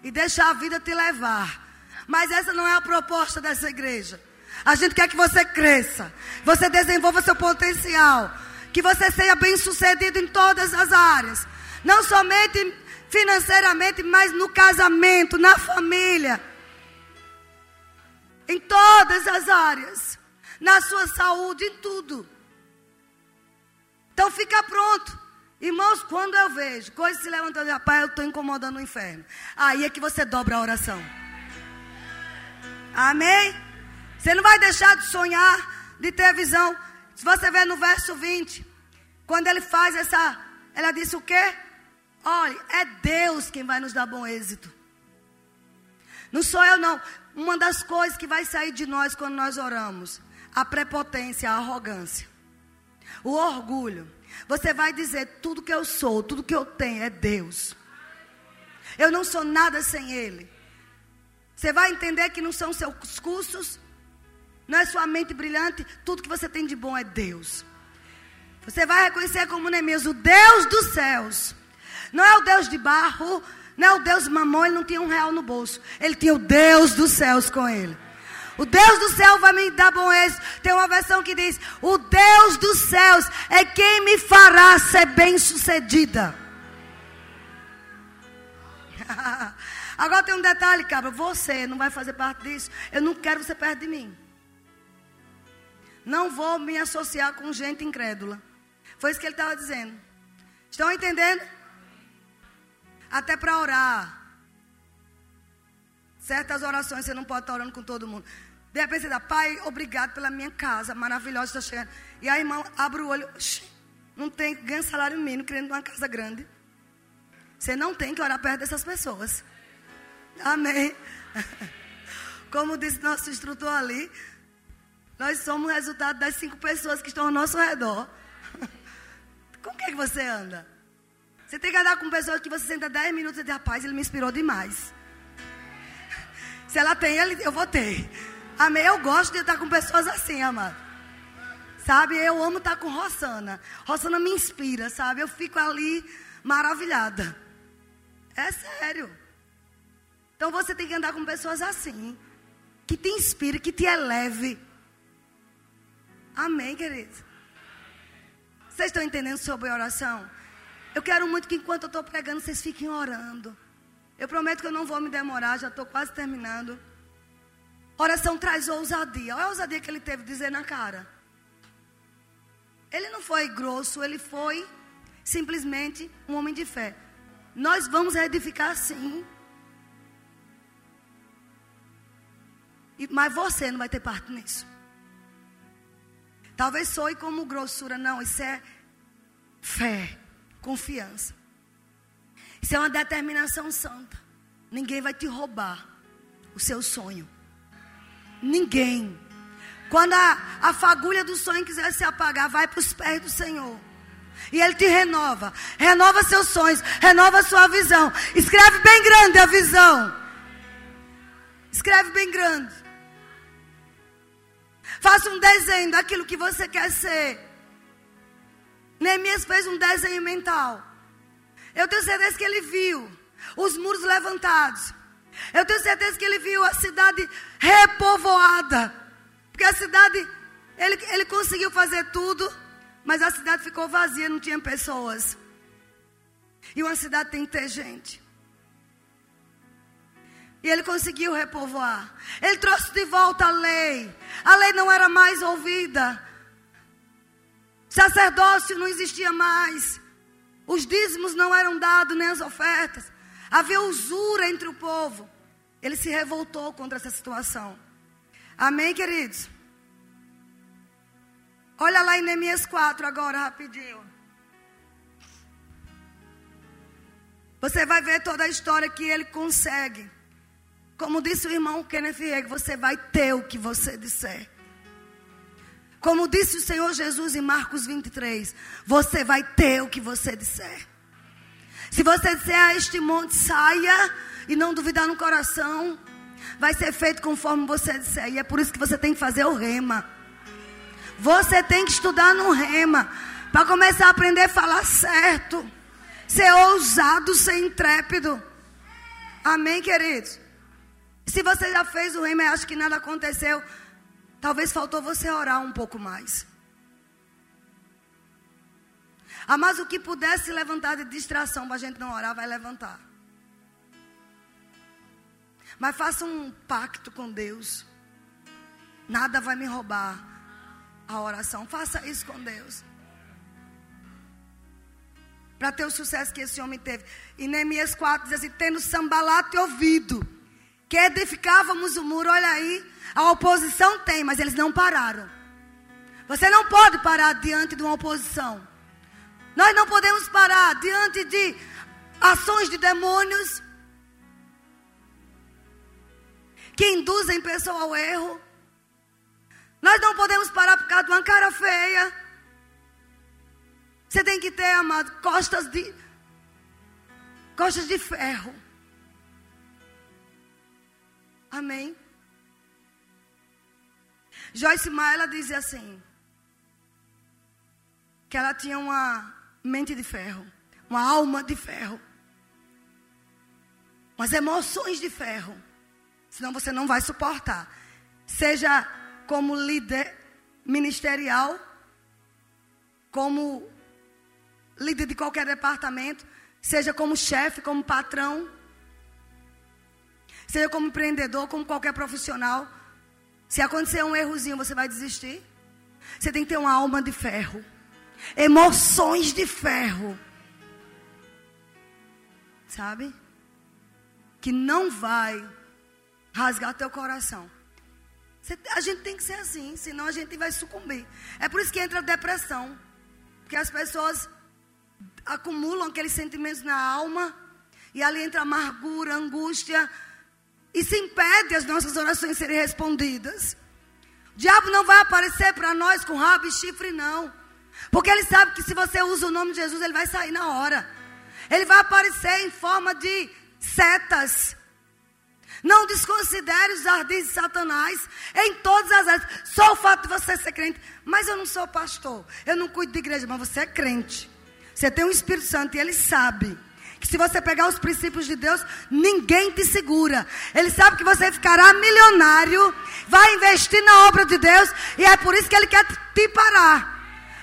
e deixar a vida te levar. Mas essa não é a proposta dessa igreja. A gente quer que você cresça, você desenvolva seu potencial, que você seja bem sucedido em todas as áreas. Não somente financeiramente, mas no casamento, na família. Em todas as áreas. Na sua saúde, em tudo. Então fica pronto. Irmãos, quando eu vejo coisas se levantando, rapaz, eu estou incomodando o inferno. Aí é que você dobra a oração. Amém? Você não vai deixar de sonhar, de ter visão. Se você ver no verso 20, quando ele faz essa, ela disse o quê? Olha, é Deus quem vai nos dar bom êxito. Não sou eu, não. Uma das coisas que vai sair de nós quando nós oramos: a prepotência, a arrogância, o orgulho. Você vai dizer: tudo que eu sou, tudo que eu tenho é Deus. Eu não sou nada sem Ele. Você vai entender que não são seus cursos, não é sua mente brilhante, tudo que você tem de bom é Deus. Você vai reconhecer como Neemias, o Deus dos céus não é o Deus de barro, não é o Deus mamão, ele não tinha um real no bolso. Ele tinha o Deus dos céus com ele. O Deus do céu vai me dar bom êxito. Tem uma versão que diz: O Deus dos céus é quem me fará ser bem sucedida. Agora tem um detalhe, cabra. Você não vai fazer parte disso. Eu não quero você perto de mim. Não vou me associar com gente incrédula. Foi isso que ele estava dizendo. Estão entendendo? Até para orar. Certas orações você não pode estar orando com todo mundo. De repente você dá, Pai, obrigado pela minha casa maravilhosa, está chegando. E a irmã abre o olho, não tem, ganha salário mínimo, querendo uma casa grande. Você não tem que orar perto dessas pessoas. Amém. Como disse nosso instrutor ali, nós somos resultado das cinco pessoas que estão ao nosso redor. Com quem que você anda? Você tem que andar com pessoas que você senta 10 minutos e diz, rapaz, ele me inspirou demais. Se ela tem ele, eu vou ter. Amém? Eu gosto de estar com pessoas assim, amado. Sabe? Eu amo estar com Rossana. Rossana me inspira, sabe? Eu fico ali maravilhada. É sério. Então você tem que andar com pessoas assim. Que te inspire, que te eleve. Amém, queridos? Vocês estão entendendo sobre oração? Eu quero muito que enquanto eu estou pregando, vocês fiquem orando. Eu prometo que eu não vou me demorar, já estou quase terminando. Oração traz ousadia. Olha a ousadia que ele teve dizer na cara. Ele não foi grosso, ele foi simplesmente um homem de fé. Nós vamos edificar sim. E, mas você não vai ter parte nisso. Talvez soe como grossura. Não, isso é fé confiança. Isso é uma determinação santa. Ninguém vai te roubar o seu sonho. Ninguém. Quando a, a fagulha do sonho quiser se apagar, vai para os pés do Senhor. E Ele te renova. Renova seus sonhos. Renova sua visão. Escreve bem grande a visão. Escreve bem grande. Faça um desenho daquilo que você quer ser. Neemias fez um desenho mental. Eu tenho certeza que ele viu os muros levantados. Eu tenho certeza que ele viu a cidade repovoada. Porque a cidade, ele, ele conseguiu fazer tudo, mas a cidade ficou vazia, não tinha pessoas. E uma cidade tem que ter gente. E ele conseguiu repovoar. Ele trouxe de volta a lei. A lei não era mais ouvida. Sacerdócio não existia mais. Os dízimos não eram dados, nem as ofertas. Havia usura entre o povo. Ele se revoltou contra essa situação. Amém, queridos? Olha lá em Neemias 4 agora, rapidinho. Você vai ver toda a história que ele consegue. Como disse o irmão Kenneth Hagin, você vai ter o que você disser. Como disse o Senhor Jesus em Marcos 23, você vai ter o que você disser. Se você disser a este monte, saia e não duvidar no coração, vai ser feito conforme você disser. E é por isso que você tem que fazer o rema. Você tem que estudar no rema para começar a aprender a falar certo, ser ousado, ser intrépido. Amém, queridos? Se você já fez o rema e acha que nada aconteceu, talvez faltou você orar um pouco mais. Ah, mas o que pudesse levantar de distração para a gente não orar, vai levantar. Mas faça um pacto com Deus. Nada vai me roubar a oração. Faça isso com Deus. Para ter o sucesso que esse homem teve. E Neemias 4 diz assim: tendo sambalate ouvido, que edificávamos o muro, olha aí, a oposição tem, mas eles não pararam. Você não pode parar diante de uma oposição. Nós não podemos parar diante de ações de demônios que induzem pessoa ao erro. Nós não podemos parar por causa de uma cara feia. Você tem que ter, amado, costas de costas de ferro. Amém. Joyce Meyer, ela diz assim: que ela tinha uma mente de ferro, uma alma de ferro, umas emoções de ferro. Senão você não vai suportar. Seja como líder ministerial, como líder de qualquer departamento, seja como chefe, como patrão, seja como empreendedor, como qualquer profissional. Se acontecer um errozinho, você vai desistir. Você tem que ter uma alma de ferro emoções de ferro. Sabe? Que não vai rasgar teu coração. A gente tem que ser assim, senão a gente vai sucumbir. É por isso que entra a depressão. Porque as pessoas acumulam aqueles sentimentos na alma. E ali entra amargura, angústia. Se impede as nossas orações serem respondidas. O diabo não vai aparecer para nós com rabo e chifre, não. Porque ele sabe que se você usa o nome de Jesus, ele vai sair na hora. Ele vai aparecer em forma de setas. Não desconsidere os ardis de Satanás em todas as áreas. Só o fato de você ser crente. Mas eu não sou pastor. Eu não cuido de igreja, mas você é crente. Você tem um Espírito Santo e ele sabe que se você pegar os princípios de Deus, ninguém te segura. Ele sabe que você ficará milionário, vai investir na obra de Deus e é por isso que ele quer te parar.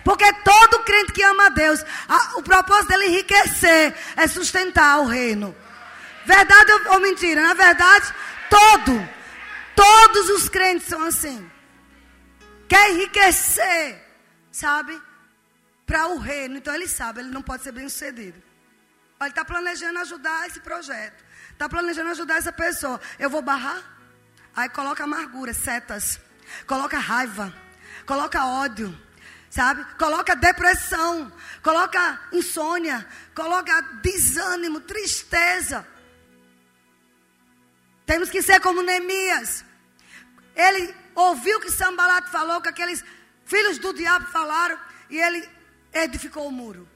Porque todo crente que ama a Deus, a, o propósito dele enriquecer é sustentar o reino. Verdade ou, ou mentira? Na verdade, todo, todos os crentes são assim. Quer enriquecer, sabe? Para o reino. Então ele sabe, ele não pode ser bem sucedido. Ele está planejando ajudar esse projeto. Está planejando ajudar essa pessoa. Eu vou barrar? Aí coloca amargura, setas. Coloca raiva. Coloca ódio sabe? Coloca depressão, coloca insônia, coloca desânimo, tristeza. Temos que ser como Neemias. Ele ouviu que Sambalat falou, que aqueles filhos do diabo falaram, e ele edificou o muro.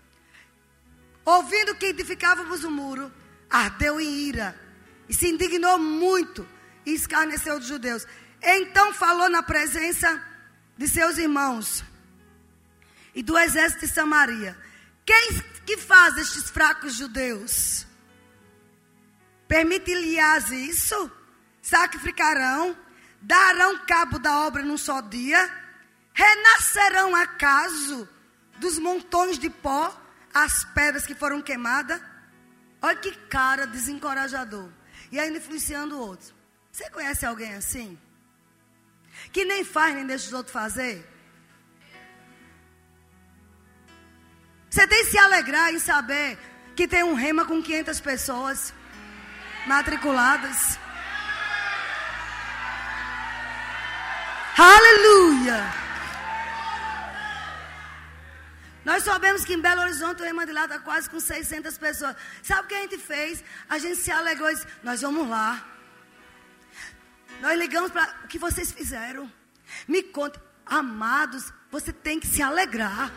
Ouvindo que edificávamos o muro, ardeu em ira e se indignou muito e escarneceu dos judeus. Então falou na presença de seus irmãos e do exército de Samaria. Quem que faz estes fracos judeus? Permite-lhes isso? Sacrificarão? Darão cabo da obra num só dia? Renascerão acaso dos montões de pó as pedras que foram queimadas? Olha que cara desencorajador. E ainda influenciando outros. Você conhece alguém assim? Que nem faz nem deixa os outros fazer? Você tem que se alegrar em saber que tem um rema com 500 pessoas matriculadas. Aleluia! Nós sabemos que em Belo Horizonte o lá está quase com 600 pessoas. Sabe o que a gente fez? A gente se alegrou e disse: Nós vamos lá. Nós ligamos para o que vocês fizeram. Me conta, amados, você tem que se alegrar.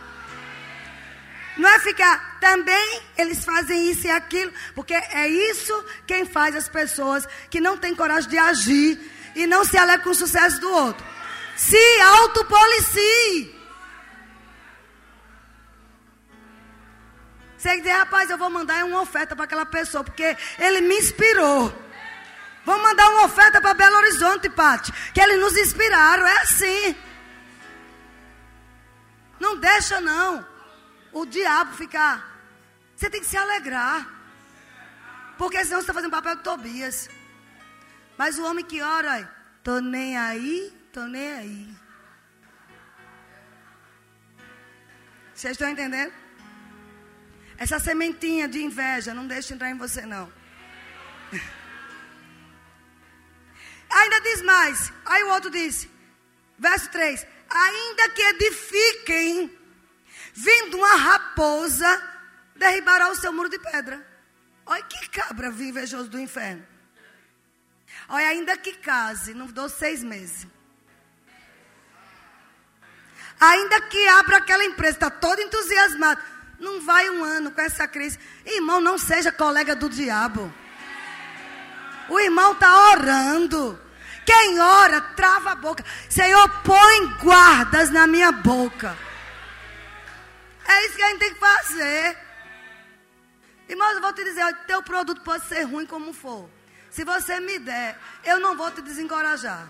Não é ficar, também eles fazem isso e aquilo, porque é isso quem faz as pessoas que não têm coragem de agir e não se alegram com o sucesso do outro. Se autopolicie. Você diz, rapaz, eu vou mandar uma oferta para aquela pessoa, porque ele me inspirou. Vamos mandar uma oferta para Belo Horizonte, Pati, que eles nos inspiraram, é assim. Não deixa não o diabo ficar. Você tem que se alegrar. Porque senão você está fazendo papel de Tobias. Mas o homem que ora, tô nem aí, tô nem aí. Vocês estão entendendo? Essa sementinha de inveja, não deixe entrar em você não. Ainda diz mais. Aí o outro disse, verso 3: Ainda que edifiquem vindo uma raposa, derribará o seu muro de pedra. Olha que cabra invejoso do inferno. Olha, ainda que case, não dou seis meses. Ainda que abra aquela empresa, está todo entusiasmado. Não vai um ano com essa crise. Irmão, não seja colega do diabo. O irmão está orando. Quem ora, trava a boca. Senhor, põe guardas na minha boca. É isso que a gente tem que fazer. Irmãos, eu vou te dizer, teu produto pode ser ruim como for. Se você me der, eu não vou te desencorajar.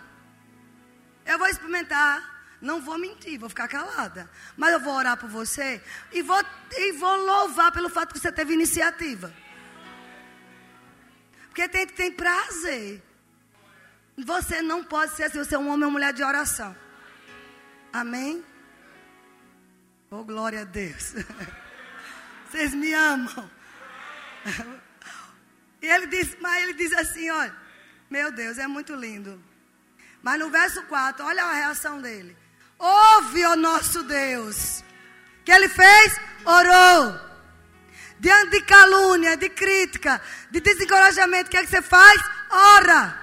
Eu vou experimentar, não vou mentir, vou ficar calada. Mas eu vou orar por você e vou, e vou louvar pelo fato que você teve iniciativa. Porque tem que ter prazer. Você não pode ser assim, você é um homem ou mulher de oração. Amém? Oh, glória a Deus. Vocês me amam. E ele diz, mas ele diz assim, olha, meu Deus, é muito lindo. Mas no verso 4, olha a reação dele. Ouve, o nosso Deus. Que ele fez? Orou. Diante de calúnia, de crítica, de desencorajamento, o que é que você faz? Ora.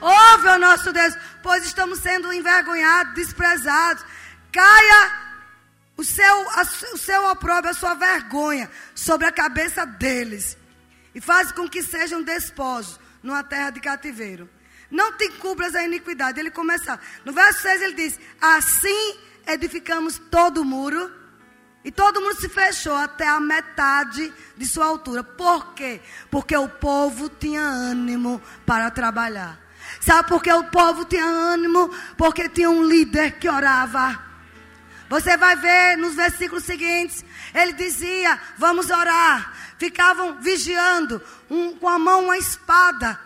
Ouve, o nosso Deus, pois estamos sendo envergonhados, desprezados. Caia o seu, o seu opróbrio, a sua vergonha sobre a cabeça deles. E faz com que sejam desposos numa terra de cativeiro. Não te encubras a iniquidade. Ele começa. No verso 6 ele diz: Assim edificamos todo o muro. E todo mundo se fechou até a metade de sua altura. Por quê? Porque o povo tinha ânimo para trabalhar. Sabe por que o povo tinha ânimo? Porque tinha um líder que orava. Você vai ver nos versículos seguintes, ele dizia: Vamos orar. Ficavam vigiando, um, com a mão uma espada,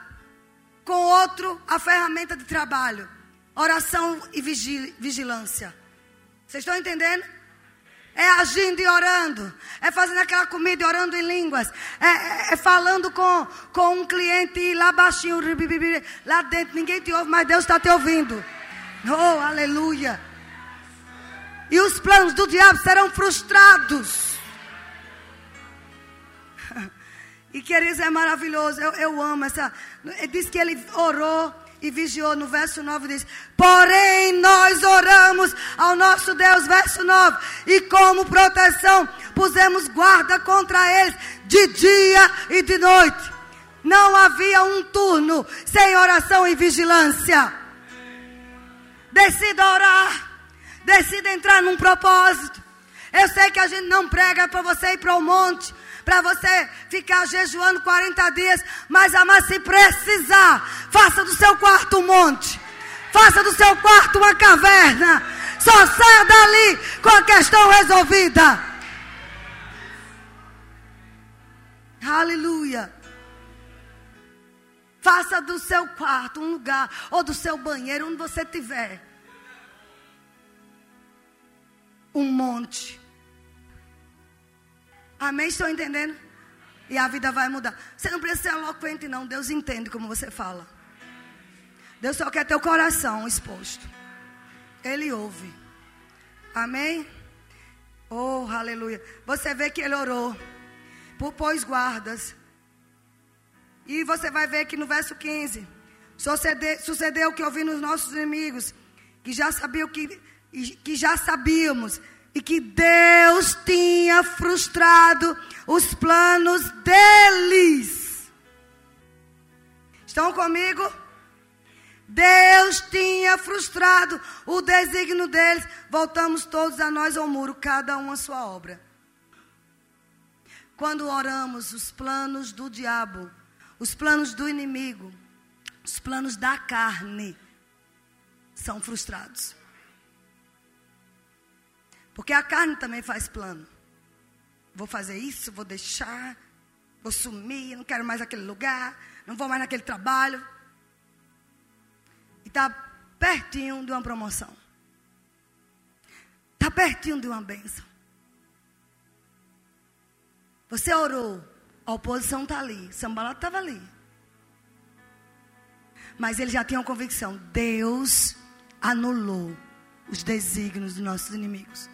com outro a ferramenta de trabalho. Oração e vigilância. Vocês estão entendendo? É agindo e orando. É fazendo aquela comida e orando em línguas. É, é, é, falando com, com um cliente lá baixinho, lá dentro. Ninguém te ouve, mas Deus está te ouvindo. Oh, aleluia. E os planos do diabo serão frustrados. E queridos, é maravilhoso. Eu, eu amo essa. Diz que ele orou e vigiou. No verso 9 diz: Porém, nós oramos ao nosso Deus. Verso 9: E como proteção, pusemos guarda contra eles de dia e de noite. Não havia um turno sem oração e vigilância. Decida orar. Decida entrar num propósito. Eu sei que a gente não prega para você ir para o monte, para você ficar jejuando 40 dias, mas amar se precisar, faça do seu quarto um monte. Faça do seu quarto uma caverna. Só saia dali com a questão resolvida. Aleluia. Faça do seu quarto um lugar, ou do seu banheiro, onde você estiver um monte. Amém? Estão entendendo? E a vida vai mudar. Você não precisa ser eloquente, não. Deus entende como você fala. Deus só quer teu coração exposto. Ele ouve. Amém? Oh, aleluia. Você vê que ele orou por pôs guardas. E você vai ver que no verso 15, sucedeu, o que ouvi nos nossos inimigos, que já sabiam que, que já sabíamos, e que Deus tinha frustrado os planos deles. Estão comigo? Deus tinha frustrado o desígnio deles. Voltamos todos a nós ao muro, cada um a sua obra. Quando oramos, os planos do diabo, os planos do inimigo, os planos da carne são frustrados. Porque a carne também faz plano. Vou fazer isso, vou deixar, vou sumir, não quero mais aquele lugar, não vou mais naquele trabalho. E está pertinho de uma promoção. Está pertinho de uma bênção. Você orou, a oposição está ali, Sambalat estava ali. Mas ele já tinha uma convicção: Deus anulou os desígnios dos nossos inimigos.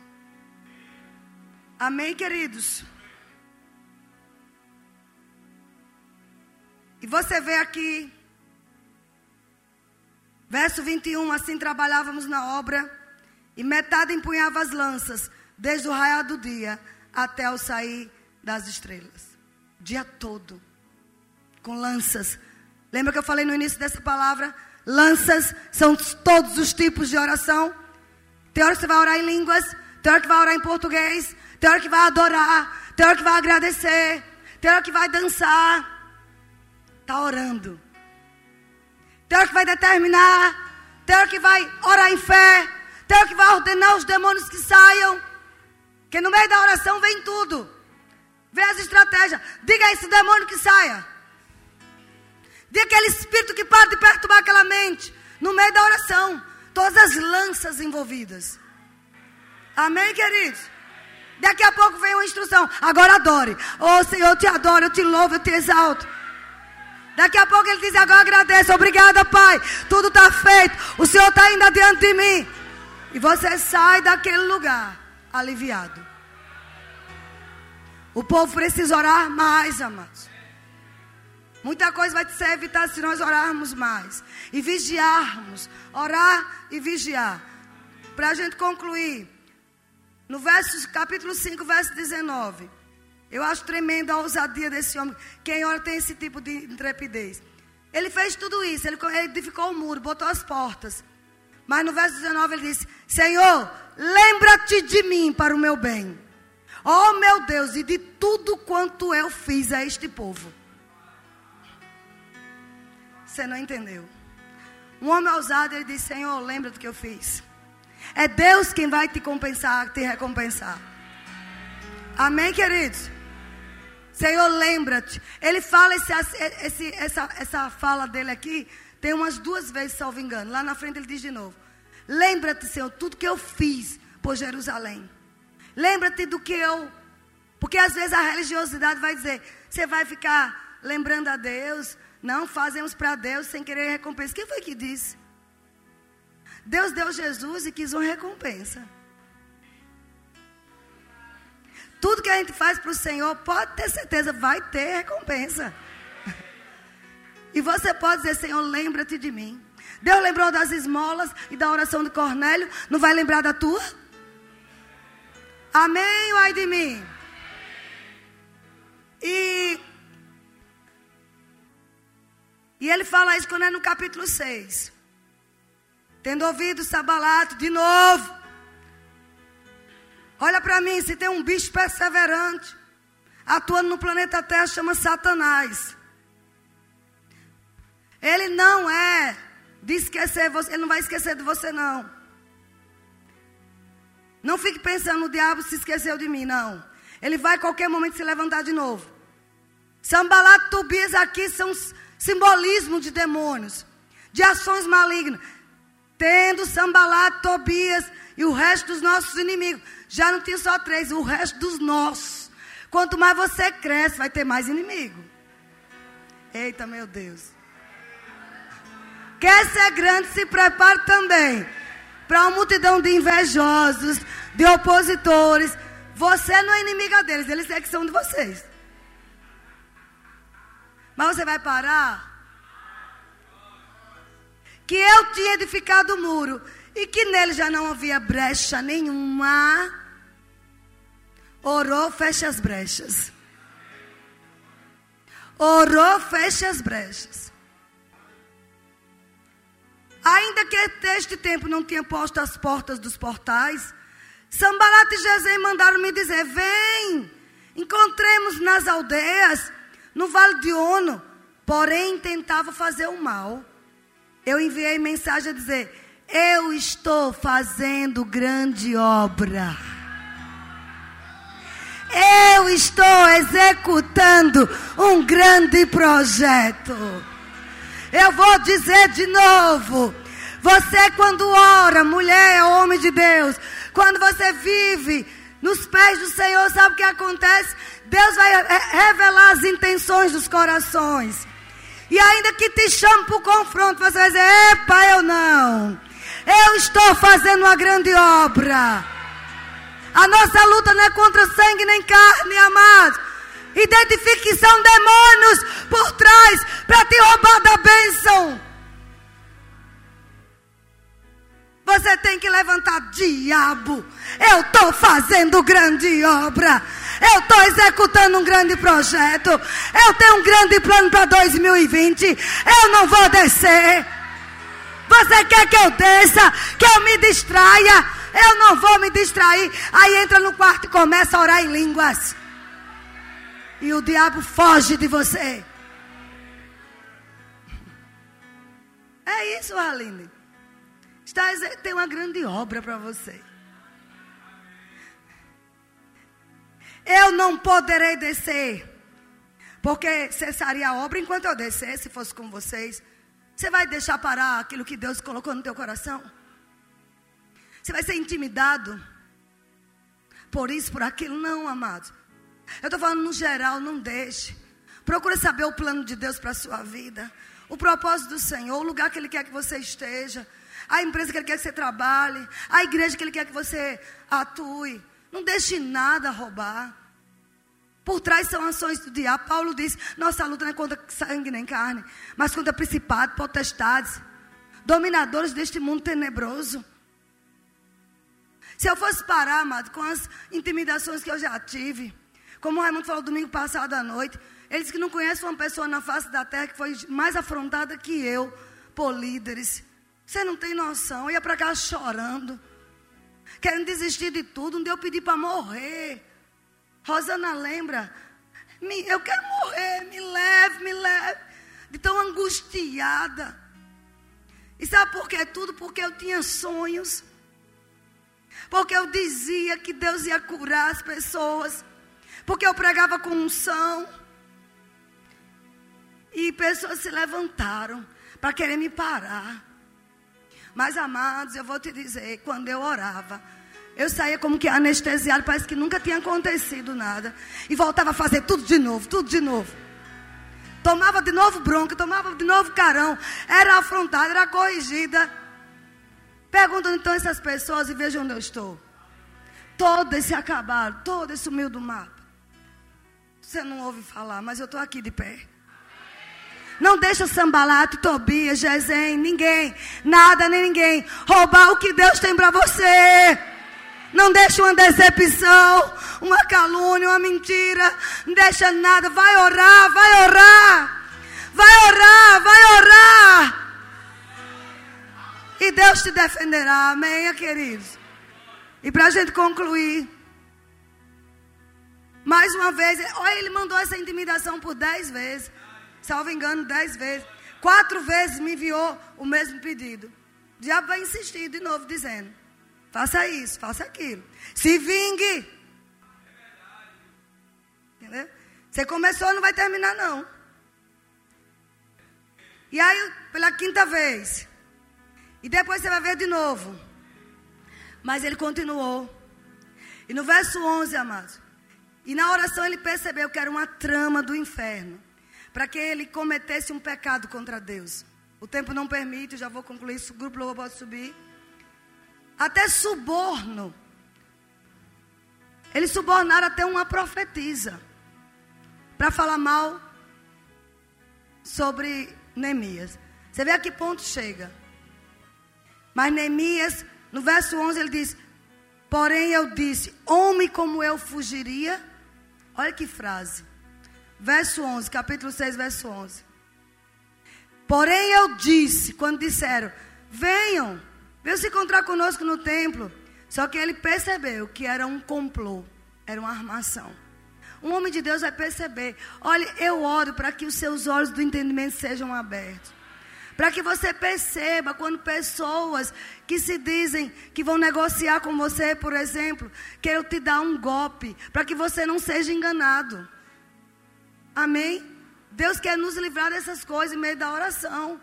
Amém, queridos? E você vê aqui, verso 21, assim trabalhávamos na obra, e metade empunhava as lanças, desde o raiar do dia até o sair das estrelas. Dia todo. Com lanças. Lembra que eu falei no início dessa palavra? Lanças são todos os tipos de oração. Tem hora que você vai orar em línguas, tem hora que vai orar em português, tem hora que vai adorar, tem hora que vai agradecer, tem hora que vai dançar. Está orando. Tem hora que vai determinar, tem hora que vai orar em fé, tem hora que vai ordenar os demônios que saiam. Que no meio da oração vem tudo. Vê as estratégias. Diga a esse demônio que saia. Diga aquele espírito que para de perturbar aquela mente. No meio da oração. Todas as lanças envolvidas. Amém, queridos? Daqui a pouco vem uma instrução. Agora adore. Oh Senhor, eu te adoro, eu te louvo, eu te exalto. Daqui a pouco ele diz: Agora agradeço. Obrigada, Pai. Tudo está feito. O Senhor está indo adiante de mim. E você sai daquele lugar aliviado. O povo precisa orar mais, amados. Muita coisa vai ser evitada se nós orarmos mais. E vigiarmos. Orar e vigiar. Para a gente concluir. No verso, capítulo 5, verso 19. Eu acho tremenda a ousadia desse homem. Quem ora tem esse tipo de intrepidez. Ele fez tudo isso. Ele edificou o muro, botou as portas. Mas no verso 19 ele disse: Senhor, lembra-te de mim para o meu bem Oh meu Deus, e de tudo quanto eu fiz a este povo. Você não entendeu. Um homem ousado, ele diz: Senhor, lembra do que eu fiz. É Deus quem vai te compensar, te recompensar. Amém, queridos? Senhor, lembra-te. Ele fala esse, esse, essa, essa fala dele aqui, tem umas duas vezes, salvo engano. Lá na frente ele diz de novo: Lembra-te, Senhor, tudo que eu fiz por Jerusalém. Lembra-te do que eu. Porque às vezes a religiosidade vai dizer: você vai ficar lembrando a Deus. Não fazemos para Deus sem querer recompensa. Quem foi que disse? Deus deu Jesus e quis uma recompensa. Tudo que a gente faz para o Senhor, pode ter certeza, vai ter recompensa. E você pode dizer, Senhor, lembra-te de mim. Deus lembrou das esmolas e da oração de Cornélio, não vai lembrar da tua? Amém ou ai de mim? E, e ele fala isso quando é no capítulo 6. Tendo ouvido Sabalato de novo. Olha para mim, se tem um bicho perseverante atuando no planeta Terra, chama Satanás. Ele não é de esquecer você, ele não vai esquecer de você não. Não fique pensando, o diabo se esqueceu de mim, não. Ele vai a qualquer momento se levantar de novo. Sambalat Tobias aqui são simbolismo de demônios, de ações malignas. Tendo Sambalat, Tobias e o resto dos nossos inimigos. Já não tinha só três, o resto dos nossos. Quanto mais você cresce, vai ter mais inimigo. Eita, meu Deus. Quer ser grande, se prepare também para uma multidão de invejosos, de opositores. Você não é inimiga deles, eles é que são de vocês. Mas você vai parar? Que eu tinha edificado o muro e que nele já não havia brecha nenhuma. Orou, fecha as brechas. Orou, fecha as brechas. Ainda que este tempo não tinha posto as portas dos portais, Sambalat e Gesem mandaram me dizer: Vem, encontremos nas aldeias, no vale de Ono. Porém, tentava fazer o mal. Eu enviei mensagem a dizer: Eu estou fazendo grande obra. Eu estou executando um grande projeto. Eu vou dizer de novo. Você, quando ora, mulher, homem de Deus, quando você vive nos pés do Senhor, sabe o que acontece? Deus vai revelar as intenções dos corações. E ainda que te chame para o confronto, você vai dizer: Epa, eu não. Eu estou fazendo uma grande obra. A nossa luta não é contra sangue nem carne, amados. Identifique que são demônios por trás para te roubar da bênção. Você tem que levantar, diabo. Eu estou fazendo grande obra. Eu estou executando um grande projeto. Eu tenho um grande plano para 2020. Eu não vou descer. Você quer que eu desça? Que eu me distraia? Eu não vou me distrair. Aí entra no quarto e começa a orar em línguas. E o diabo foge de você. É isso, Aline. Está, tem uma grande obra para você. Eu não poderei descer. Porque cessaria a obra enquanto eu descer, se fosse com vocês. Você vai deixar parar aquilo que Deus colocou no teu coração? Você vai ser intimidado por isso, por aquilo? Não, amados. Eu estou falando no geral, não deixe. Procure saber o plano de Deus para a sua vida. O propósito do Senhor, o lugar que Ele quer que você esteja. A empresa que Ele quer que você trabalhe. A igreja que Ele quer que você atue. Não deixe nada roubar. Por trás são ações do diabo. Paulo diz: nossa luta não é contra sangue nem carne, mas contra principados, potestades, dominadores deste mundo tenebroso. Se eu fosse parar, amado, com as intimidações que eu já tive, como o Raimundo falou domingo passado à noite, ele disse que não conhece uma pessoa na face da terra que foi mais afrontada que eu por líderes. Você não tem noção. Eu ia para cá chorando, querendo desistir de tudo. Dia eu pedi para morrer. Rosana lembra? Me, eu quero morrer, me leve, me leve. De tão angustiada. E sabe por quê? Tudo porque eu tinha sonhos. Porque eu dizia que Deus ia curar as pessoas. Porque eu pregava com unção. E pessoas se levantaram para querer me parar. Mas, amados, eu vou te dizer, quando eu orava, eu saía como que anestesiado, parece que nunca tinha acontecido nada. E voltava a fazer tudo de novo, tudo de novo. Tomava de novo bronca, tomava de novo carão. Era afrontada, era corrigida. Perguntam então essas pessoas e vejam onde eu estou. Todas se acabaram, todas sumiu do mapa. Você não ouve falar, mas eu estou aqui de pé. Não deixa Sambalato, Tobias, Gesem, ninguém, nada nem ninguém roubar o que Deus tem para você. Não deixa uma decepção, uma calúnia, uma mentira. Não deixa nada. Vai orar, vai orar. Vai orar, vai orar. E Deus te defenderá. Amém, queridos? E para a gente concluir. Mais uma vez, olha, ele mandou essa intimidação por dez vezes. Salvo engano, dez vezes. Quatro vezes me enviou o mesmo pedido. O diabo vai insistir de novo, dizendo: faça isso, faça aquilo. Se vingue. Entendeu? Você começou, não vai terminar, não. E aí, pela quinta vez. E depois você vai ver de novo. Mas ele continuou. E no verso 11, amados. E na oração ele percebeu que era uma trama do inferno. Para que ele cometesse um pecado contra Deus. O tempo não permite, já vou concluir. O grupo louvor pode subir. Até suborno. Eles subornaram até uma profetisa. Para falar mal sobre Neemias. Você vê a que ponto chega. Mas Neemias, no verso 11, ele diz: Porém eu disse: Homem como eu fugiria. Olha que frase. Verso 11, capítulo 6, verso 11. Porém eu disse, quando disseram: Venham, venham se encontrar conosco no templo. Só que ele percebeu que era um complô, era uma armação. Um homem de Deus vai perceber. Olha, eu oro para que os seus olhos do entendimento sejam abertos. Para que você perceba quando pessoas que se dizem que vão negociar com você, por exemplo, queiram te dar um golpe, para que você não seja enganado. Amém? Deus quer nos livrar dessas coisas em meio da oração.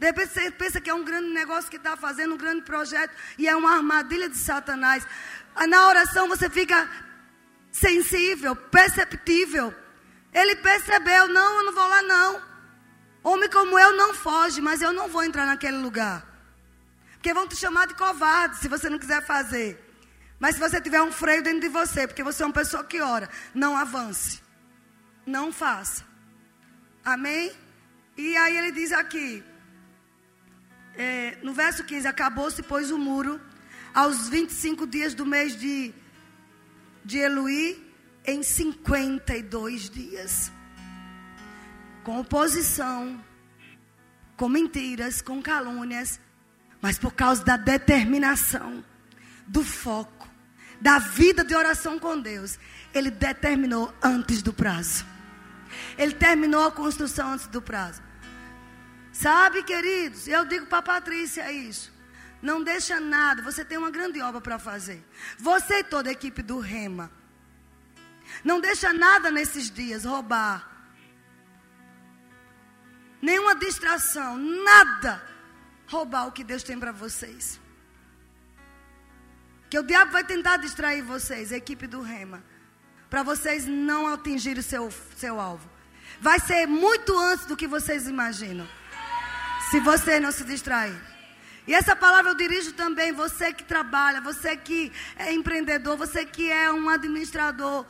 De repente você pensa que é um grande negócio que está fazendo, um grande projeto, e é uma armadilha de Satanás. Na oração você fica sensível, perceptível. Ele percebeu, não, eu não vou lá não. Homem como eu não foge, mas eu não vou entrar naquele lugar. Porque vão te chamar de covarde se você não quiser fazer. Mas se você tiver um freio dentro de você, porque você é uma pessoa que ora, não avance. Não faça. Amém? E aí ele diz aqui, é, no verso 15: Acabou-se, pois, o muro, aos 25 dias do mês de, de Eluí, em 52 dias com oposição, com mentiras, com calúnias, mas por causa da determinação, do foco, da vida de oração com Deus, ele determinou antes do prazo. Ele terminou a construção antes do prazo. Sabe, queridos, eu digo para a Patrícia isso. Não deixa nada, você tem uma grande obra para fazer. Você e toda a equipe do Rema. Não deixa nada nesses dias roubar nenhuma distração, nada roubar o que Deus tem para vocês. Que o diabo vai tentar distrair vocês, a equipe do Rema, para vocês não atingirem o seu, seu alvo. Vai ser muito antes do que vocês imaginam. Se você não se distrair. E essa palavra eu dirijo também você que trabalha, você que é empreendedor, você que é um administrador,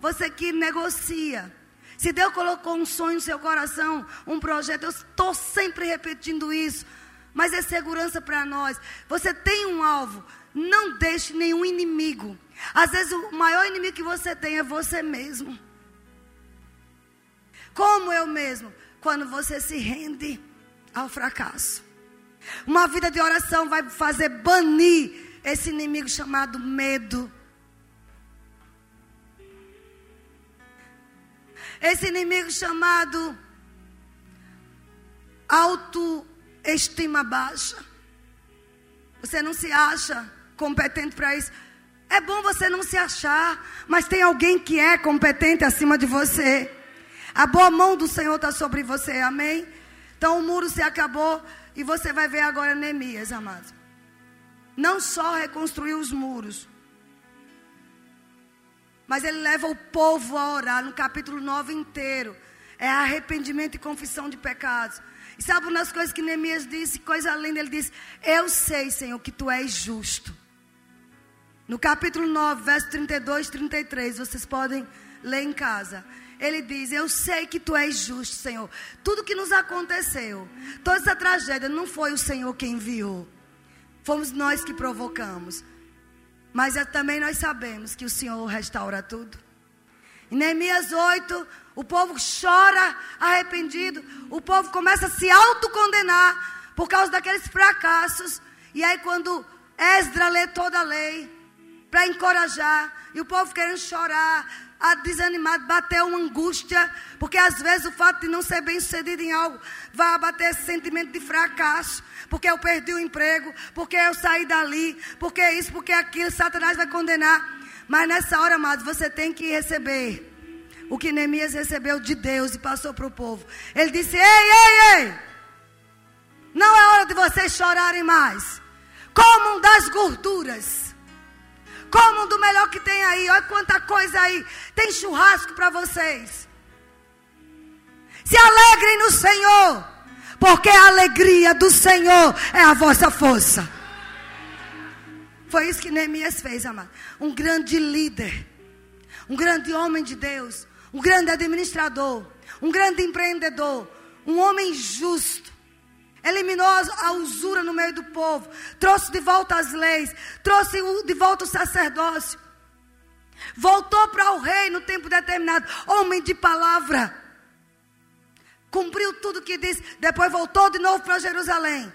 você que negocia. Se Deus colocou um sonho no seu coração, um projeto, eu estou sempre repetindo isso, mas é segurança para nós. Você tem um alvo, não deixe nenhum inimigo. Às vezes o maior inimigo que você tem é você mesmo. Como eu mesmo, quando você se rende ao fracasso. Uma vida de oração vai fazer banir esse inimigo chamado medo. Esse inimigo chamado autoestima baixa. Você não se acha competente para isso. É bom você não se achar, mas tem alguém que é competente acima de você. A boa mão do Senhor está sobre você, amém? Então o muro se acabou e você vai ver agora Neemias, amados. Não só reconstruir os muros, mas ele leva o povo a orar no capítulo 9 inteiro. É arrependimento e confissão de pecados. E sabe uma das coisas que Neemias disse? Coisa linda, ele disse: Eu sei, Senhor, que tu és justo. No capítulo 9, verso 32 e 33, vocês podem ler em casa. Ele diz: Eu sei que tu és justo, Senhor. Tudo que nos aconteceu, toda essa tragédia, não foi o Senhor quem enviou. Fomos nós que provocamos. Mas é, também nós sabemos que o Senhor restaura tudo. Em Neemias 8, o povo chora arrependido. O povo começa a se autocondenar por causa daqueles fracassos. E aí, quando Esdra lê toda a lei, para encorajar, e o povo querendo chorar, desanimado, bateu uma angústia, porque às vezes o fato de não ser bem sucedido em algo vai abater esse sentimento de fracasso, porque eu perdi o emprego, porque eu saí dali, porque isso, porque aquilo, Satanás vai condenar. Mas nessa hora, amados, você tem que receber o que Neemias recebeu de Deus e passou para o povo. Ele disse: Ei, ei, ei, não é hora de vocês chorarem mais. Comam das gorduras Comam do melhor que tem aí. Olha quanta coisa aí. Tem churrasco para vocês. Se alegrem no Senhor, porque a alegria do Senhor é a vossa força. Foi isso que Neemias fez, amado. Um grande líder, um grande homem de Deus, um grande administrador, um grande empreendedor, um homem justo. Eliminou a usura no meio do povo, trouxe de volta as leis, trouxe de volta o sacerdócio. Voltou para o rei no tempo determinado, homem de palavra. Cumpriu tudo que disse, depois voltou de novo para Jerusalém.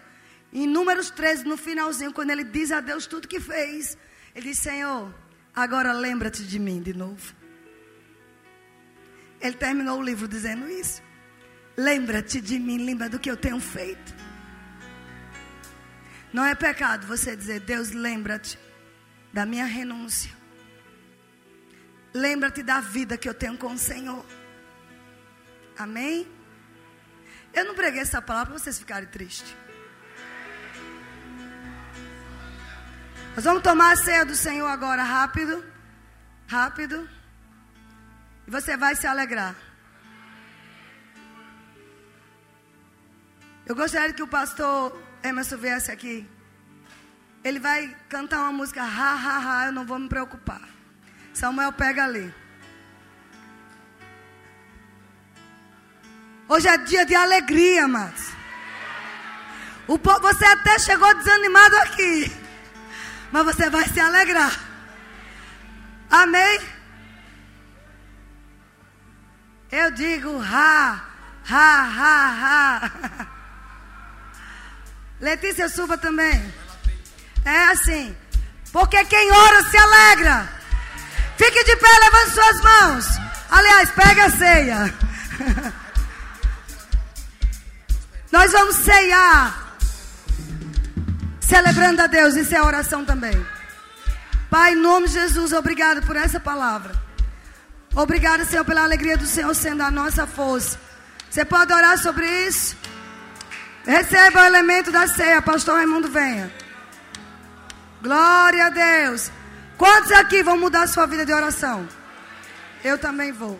Em Números 13, no finalzinho, quando ele diz a Deus tudo que fez, ele diz: Senhor, agora lembra-te de mim de novo. Ele terminou o livro dizendo isso. Lembra-te de mim, lembra do que eu tenho feito. Não é pecado você dizer: Deus, lembra-te da minha renúncia. Lembra-te da vida que eu tenho com o Senhor. Amém? Eu não preguei essa palavra para vocês ficarem tristes. Nós vamos tomar a ceia do Senhor agora, rápido. Rápido. E você vai se alegrar. Eu gostaria que o pastor Emerson viesse aqui. Ele vai cantar uma música, ha, ha, ha, eu não vou me preocupar. Samuel pega ali. Hoje é dia de alegria, amados. O, você até chegou desanimado aqui mas você vai se alegrar. Amém? Eu digo ha, ha, ha, ha. Letícia suba também. É assim. Porque quem ora se alegra. Fique de pé, levante suas mãos. Aliás, pega a ceia. Nós vamos ceiar celebrando a Deus. Isso é oração também. Pai, em nome de Jesus, obrigado por essa palavra. Obrigado, Senhor, pela alegria do Senhor sendo a nossa força. Você pode orar sobre isso? Receba o elemento da ceia, pastor Raimundo, venha. Glória a Deus. Quantos aqui vão mudar a sua vida de oração? Eu também vou.